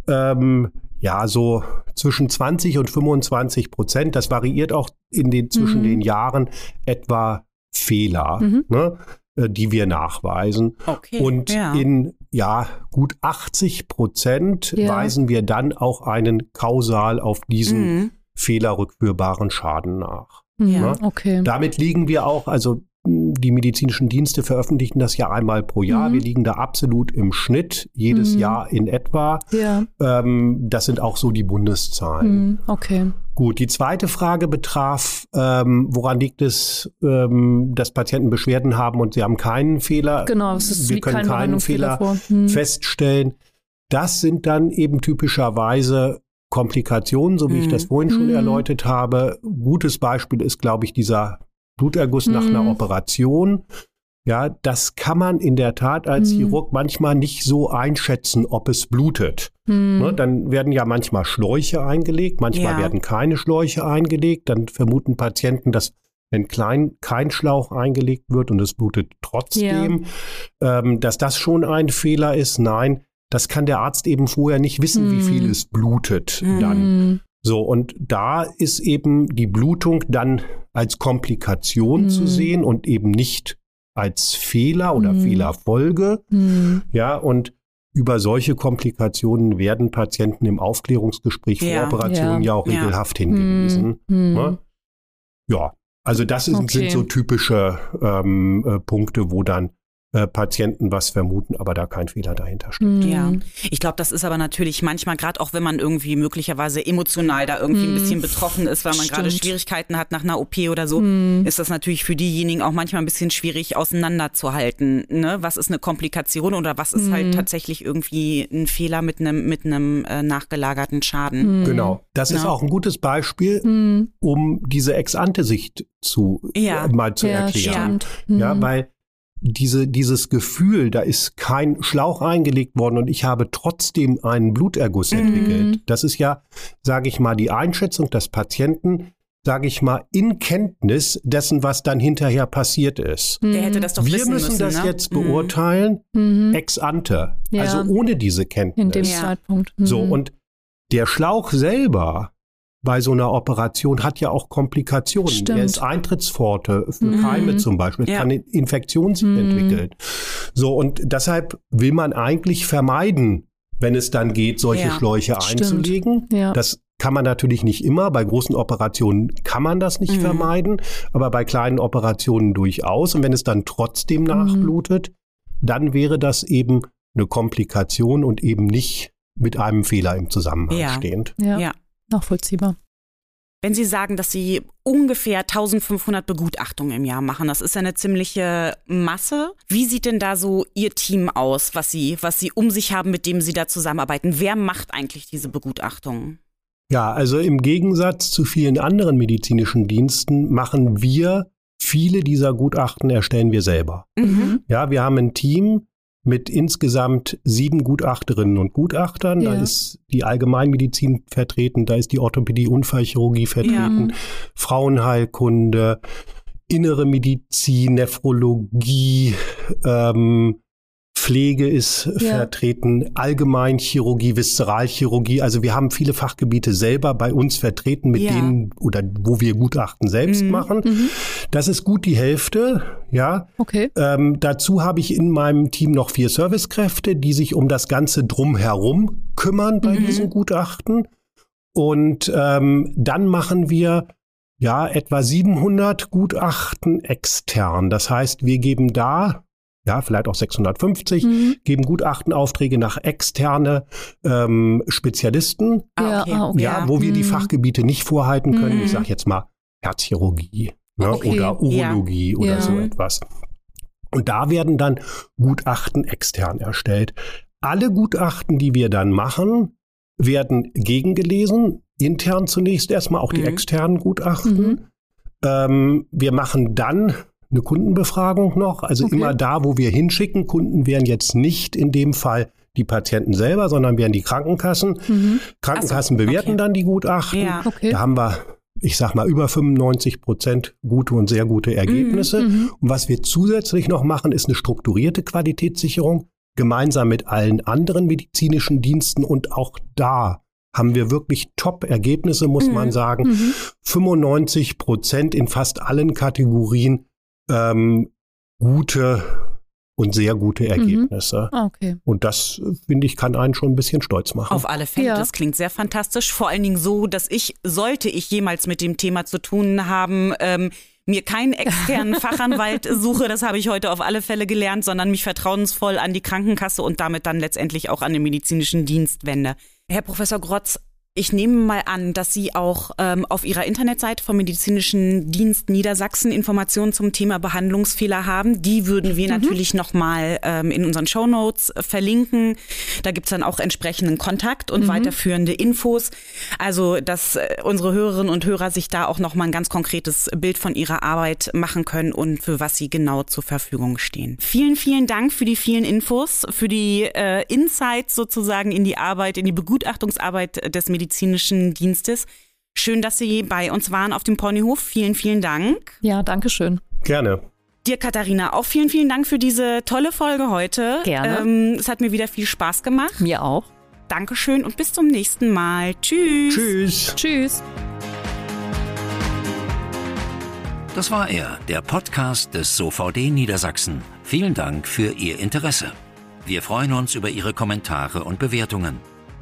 Speaker 4: ähm, ja so zwischen 20 und 25 Prozent. Das variiert auch in den zwischen
Speaker 3: Mhm.
Speaker 4: den Jahren etwa Fehler,
Speaker 3: Mhm.
Speaker 4: ne, äh, die wir nachweisen.
Speaker 2: Okay.
Speaker 4: Und
Speaker 2: ja.
Speaker 4: in ja gut 80 Prozent
Speaker 3: Ja.
Speaker 4: weisen wir dann auch einen kausal auf diesen
Speaker 2: Mhm.
Speaker 4: fehlerrückführbaren Schaden nach.
Speaker 2: Ja.
Speaker 3: Okay.
Speaker 4: Damit liegen wir auch, also die medizinischen Dienste veröffentlichen das ja einmal pro Jahr.
Speaker 3: Mhm.
Speaker 4: Wir liegen da absolut im Schnitt, jedes
Speaker 3: Mhm.
Speaker 4: Jahr in etwa.
Speaker 3: Ja.
Speaker 4: Ähm, das sind auch so die Bundeszahlen.
Speaker 3: Mhm. Okay.
Speaker 4: Gut, die zweite Frage betraf, ähm, woran liegt es, ähm, dass Patienten Beschwerden haben und sie haben keinen Fehler.
Speaker 3: Genau, es ist,
Speaker 4: wir können
Speaker 3: kein
Speaker 4: keinen Fehler.
Speaker 3: Hm.
Speaker 4: feststellen. Das sind dann eben typischerweise Komplikationen, so wie ich
Speaker 2: Mhm.
Speaker 4: das vorhin schon
Speaker 3: Mhm.
Speaker 4: erläutert habe. Gutes Beispiel ist, glaube ich, dieser Bluterguss nach
Speaker 3: Mhm.
Speaker 4: einer Operation. Ja, das kann man in der Tat als
Speaker 3: Mhm.
Speaker 4: Chirurg manchmal nicht so einschätzen, ob es blutet.
Speaker 3: Hm.
Speaker 4: Ne, dann werden ja manchmal Schläuche eingelegt, manchmal
Speaker 2: Ja.
Speaker 4: werden keine Schläuche eingelegt. Dann vermuten Patienten, dass wenn klein, kein Schlauch eingelegt wird und es blutet trotzdem, ähm, dass das schon ein Fehler ist. Nein, das kann der Arzt eben vorher nicht wissen, wie
Speaker 3: Mhm.
Speaker 4: viel es blutet
Speaker 2: Mhm.
Speaker 4: dann. So, und da ist eben die Blutung dann als Komplikation
Speaker 3: Mhm.
Speaker 4: zu sehen und eben nicht als Fehler oder
Speaker 3: Mhm.
Speaker 4: Fehlerfolge.
Speaker 3: Hm.
Speaker 4: Ja, und über solche Komplikationen werden Patienten im Aufklärungsgespräch vor
Speaker 2: Ja,
Speaker 4: Operationen ja,
Speaker 3: ja,
Speaker 4: auch
Speaker 2: ja.
Speaker 4: regelhaft hingewiesen.
Speaker 3: Hm.
Speaker 4: Ne? Ja, also das ist,
Speaker 3: Okay.
Speaker 4: sind so typische ähm, äh, Punkte, wo dann Patienten was vermuten, aber da kein Fehler dahinter steht.
Speaker 3: Hm.
Speaker 2: Ja, ich glaube, das ist aber natürlich manchmal, gerade auch wenn man irgendwie möglicherweise emotional da irgendwie ein
Speaker 3: Hm.
Speaker 2: bisschen betroffen ist, weil man gerade. Schwierigkeiten hat nach einer OP oder so,
Speaker 3: Hm.
Speaker 2: ist das natürlich für diejenigen auch manchmal ein bisschen schwierig auseinanderzuhalten. Ne? Was ist eine Komplikation oder was ist
Speaker 3: Hm.
Speaker 2: halt tatsächlich irgendwie ein Fehler mit einem mit einem äh, nachgelagerten Schaden?
Speaker 4: Genau. Das ist
Speaker 2: Ja.
Speaker 4: auch ein gutes Beispiel, um diese Ex-ante-Sicht zu
Speaker 2: Ja.
Speaker 4: äh, mal zu
Speaker 3: Ja,
Speaker 4: erklären.
Speaker 3: stimmt.
Speaker 4: Ja, weil diese, dieses Gefühl, da ist kein Schlauch eingelegt worden und ich habe trotzdem einen Bluterguss
Speaker 2: Mhm.
Speaker 4: entwickelt. Das ist ja, sage ich mal, die Einschätzung des Patienten, sage ich mal, in Kenntnis dessen, was dann hinterher passiert ist.
Speaker 2: Der hätte das doch
Speaker 4: Wir
Speaker 2: wissen
Speaker 4: müssen das
Speaker 2: ne?
Speaker 4: jetzt
Speaker 2: Mhm.
Speaker 4: beurteilen,
Speaker 3: Mhm.
Speaker 4: ex ante,
Speaker 3: Ja.
Speaker 4: also ohne diese
Speaker 3: In
Speaker 4: Kenntnis.
Speaker 3: dem
Speaker 2: Ja.
Speaker 3: Zeitpunkt.
Speaker 4: So,
Speaker 3: Hm.
Speaker 4: und der Schlauch selber bei so einer Operation hat ja auch Komplikationen.
Speaker 3: Stimmt.
Speaker 4: Er ist Eintrittspforte für
Speaker 3: Mhm.
Speaker 4: Keime zum Beispiel. Es
Speaker 2: Ja.
Speaker 4: kann eine Infektion sich
Speaker 3: Mhm.
Speaker 4: entwickeln. So, und deshalb will man eigentlich vermeiden, wenn es dann geht, solche
Speaker 2: Ja.
Speaker 4: Schläuche
Speaker 3: Stimmt.
Speaker 4: einzulegen.
Speaker 3: Ja.
Speaker 4: Das kann man natürlich nicht immer. Bei großen Operationen kann man das nicht
Speaker 2: Mhm.
Speaker 4: vermeiden, aber bei kleinen Operationen durchaus. Und wenn es dann trotzdem
Speaker 3: Mhm.
Speaker 4: nachblutet, dann wäre das eben eine Komplikation und eben nicht mit einem Fehler im Zusammenhang
Speaker 2: Ja.
Speaker 4: stehend.
Speaker 3: Ja,
Speaker 2: Ja.
Speaker 3: Nachvollziehbar.
Speaker 2: Wenn Sie sagen, dass Sie ungefähr 1500 Begutachtungen im Jahr machen, das ist ja eine ziemliche Masse. Wie sieht denn da so Ihr Team aus, was Sie, was Sie um sich haben, mit dem Sie da zusammenarbeiten? Wer macht eigentlich diese Begutachtungen?
Speaker 4: Ja, also im Gegensatz zu vielen anderen medizinischen Diensten machen wir viele dieser Gutachten erstellen wir selber.
Speaker 2: Mhm.
Speaker 4: Ja, wir haben ein Team mit insgesamt sieben Gutachterinnen und Gutachtern. Da
Speaker 3: Ja.
Speaker 4: ist die Allgemeinmedizin vertreten, da ist die Orthopädie, Unfallchirurgie vertreten,
Speaker 3: Mhm.
Speaker 4: Frauenheilkunde, innere Medizin, Nephrologie, ähm, Pflege ist
Speaker 3: Ja.
Speaker 4: vertreten, Allgemeinchirurgie, Viszeralchirurgie. Also wir haben viele Fachgebiete selber bei uns vertreten, mit
Speaker 2: Ja.
Speaker 4: denen oder wo wir Gutachten selbst
Speaker 2: Mhm.
Speaker 4: machen.
Speaker 3: Mhm.
Speaker 4: Das ist gut die Hälfte, ja.
Speaker 3: Okay.
Speaker 4: Ähm, dazu habe ich in meinem Team noch vier Servicekräfte, die sich um das Ganze drumherum kümmern bei
Speaker 2: Mhm.
Speaker 4: diesen Gutachten. Und ähm, dann machen wir ja etwa 700 Gutachten extern. Das heißt, wir geben da ja vielleicht auch 650
Speaker 3: Mhm.
Speaker 4: geben Gutachtenaufträge nach externe ähm, Spezialisten,
Speaker 3: Ja, ah, okay.
Speaker 4: ja, wo wir die
Speaker 3: Mhm.
Speaker 4: Fachgebiete nicht vorhalten können.
Speaker 2: Mhm.
Speaker 4: Ich sage jetzt mal Herzchirurgie ne,
Speaker 3: Okay,
Speaker 4: oder Urologie oder
Speaker 3: Ja.
Speaker 4: so etwas. Und da werden dann Gutachten extern erstellt. Alle Gutachten, die wir dann machen, werden gegengelesen, intern zunächst erstmal auch die
Speaker 2: Mhm.
Speaker 4: externen Gutachten.
Speaker 3: Mhm.
Speaker 4: Ähm, wir machen dann eine Kundenbefragung noch, also
Speaker 3: Okay.
Speaker 4: immer da, wo wir hinschicken. Kunden wären jetzt nicht in dem Fall die Patienten selber, sondern wären die Krankenkassen.
Speaker 3: Mhm.
Speaker 4: Krankenkassen
Speaker 2: so,
Speaker 4: bewerten
Speaker 2: okay.
Speaker 4: dann die Gutachten.
Speaker 2: Ja.
Speaker 3: Okay.
Speaker 4: Da haben wir, ich sag mal, über 95 Prozent gute und sehr gute Ergebnisse.
Speaker 3: Mhm.
Speaker 4: Und was wir zusätzlich noch machen, ist eine strukturierte Qualitätssicherung, gemeinsam mit allen anderen medizinischen Diensten. Und auch da haben wir wirklich Top-Ergebnisse, muss
Speaker 2: Mhm.
Speaker 4: man sagen.
Speaker 3: Mhm.
Speaker 4: 95 Prozent in fast allen Kategorien ähm, gute und sehr gute Ergebnisse.
Speaker 3: Ah, okay.
Speaker 4: Und das, finde ich, kann einen schon ein bisschen stolz machen.
Speaker 2: Auf alle Fälle,
Speaker 3: Ja.
Speaker 2: das klingt sehr fantastisch. Vor allen Dingen so, dass ich, sollte ich jemals mit dem Thema zu tun haben, ähm, mir keinen externen Fachanwalt suche, das habe ich heute auf alle Fälle gelernt, sondern mich vertrauensvoll an die Krankenkasse und damit dann letztendlich auch an den medizinischen Dienst wende. Herr Professor Grotz, ich nehme mal an, dass Sie auch ähm, auf Ihrer Internetseite vom Medizinischen Dienst Niedersachsen Informationen zum Thema Behandlungsfehler haben. Die würden wir natürlich nochmal ähm, in unseren Shownotes äh, verlinken. Da gibt's dann auch entsprechenden Kontakt und weiterführende Infos. Also, dass äh, unsere Hörerinnen und Hörer sich da auch nochmal ein ganz konkretes Bild von ihrer Arbeit machen können und für was sie genau zur Verfügung stehen. Vielen, vielen Dank für die vielen Infos, für die äh, Insights sozusagen in die Arbeit, in die Begutachtungsarbeit des medizinischen Dienstes. Schön, dass Sie bei uns waren auf dem Ponyhof. Vielen, vielen Dank.
Speaker 3: Ja, danke schön.
Speaker 4: Gerne.
Speaker 2: Dir, Katharina, auch vielen, vielen Dank für diese tolle Folge heute.
Speaker 3: Gerne.
Speaker 2: Ähm, es hat mir wieder viel Spaß gemacht.
Speaker 3: Mir auch.
Speaker 2: Dankeschön und bis zum nächsten Mal. Tschüss.
Speaker 4: Tschüss.
Speaker 3: Tschüss.
Speaker 1: Das war er, der Podcast des SOVD Niedersachsen. Vielen Dank für Ihr Interesse. Wir freuen uns über Ihre Kommentare und Bewertungen.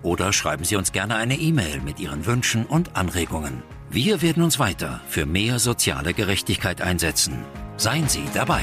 Speaker 1: Oder schreiben Sie uns gerne eine E-Mail mit Ihren Wünschen und Anregungen. Wir werden uns weiter für mehr soziale Gerechtigkeit einsetzen. Seien Sie dabei.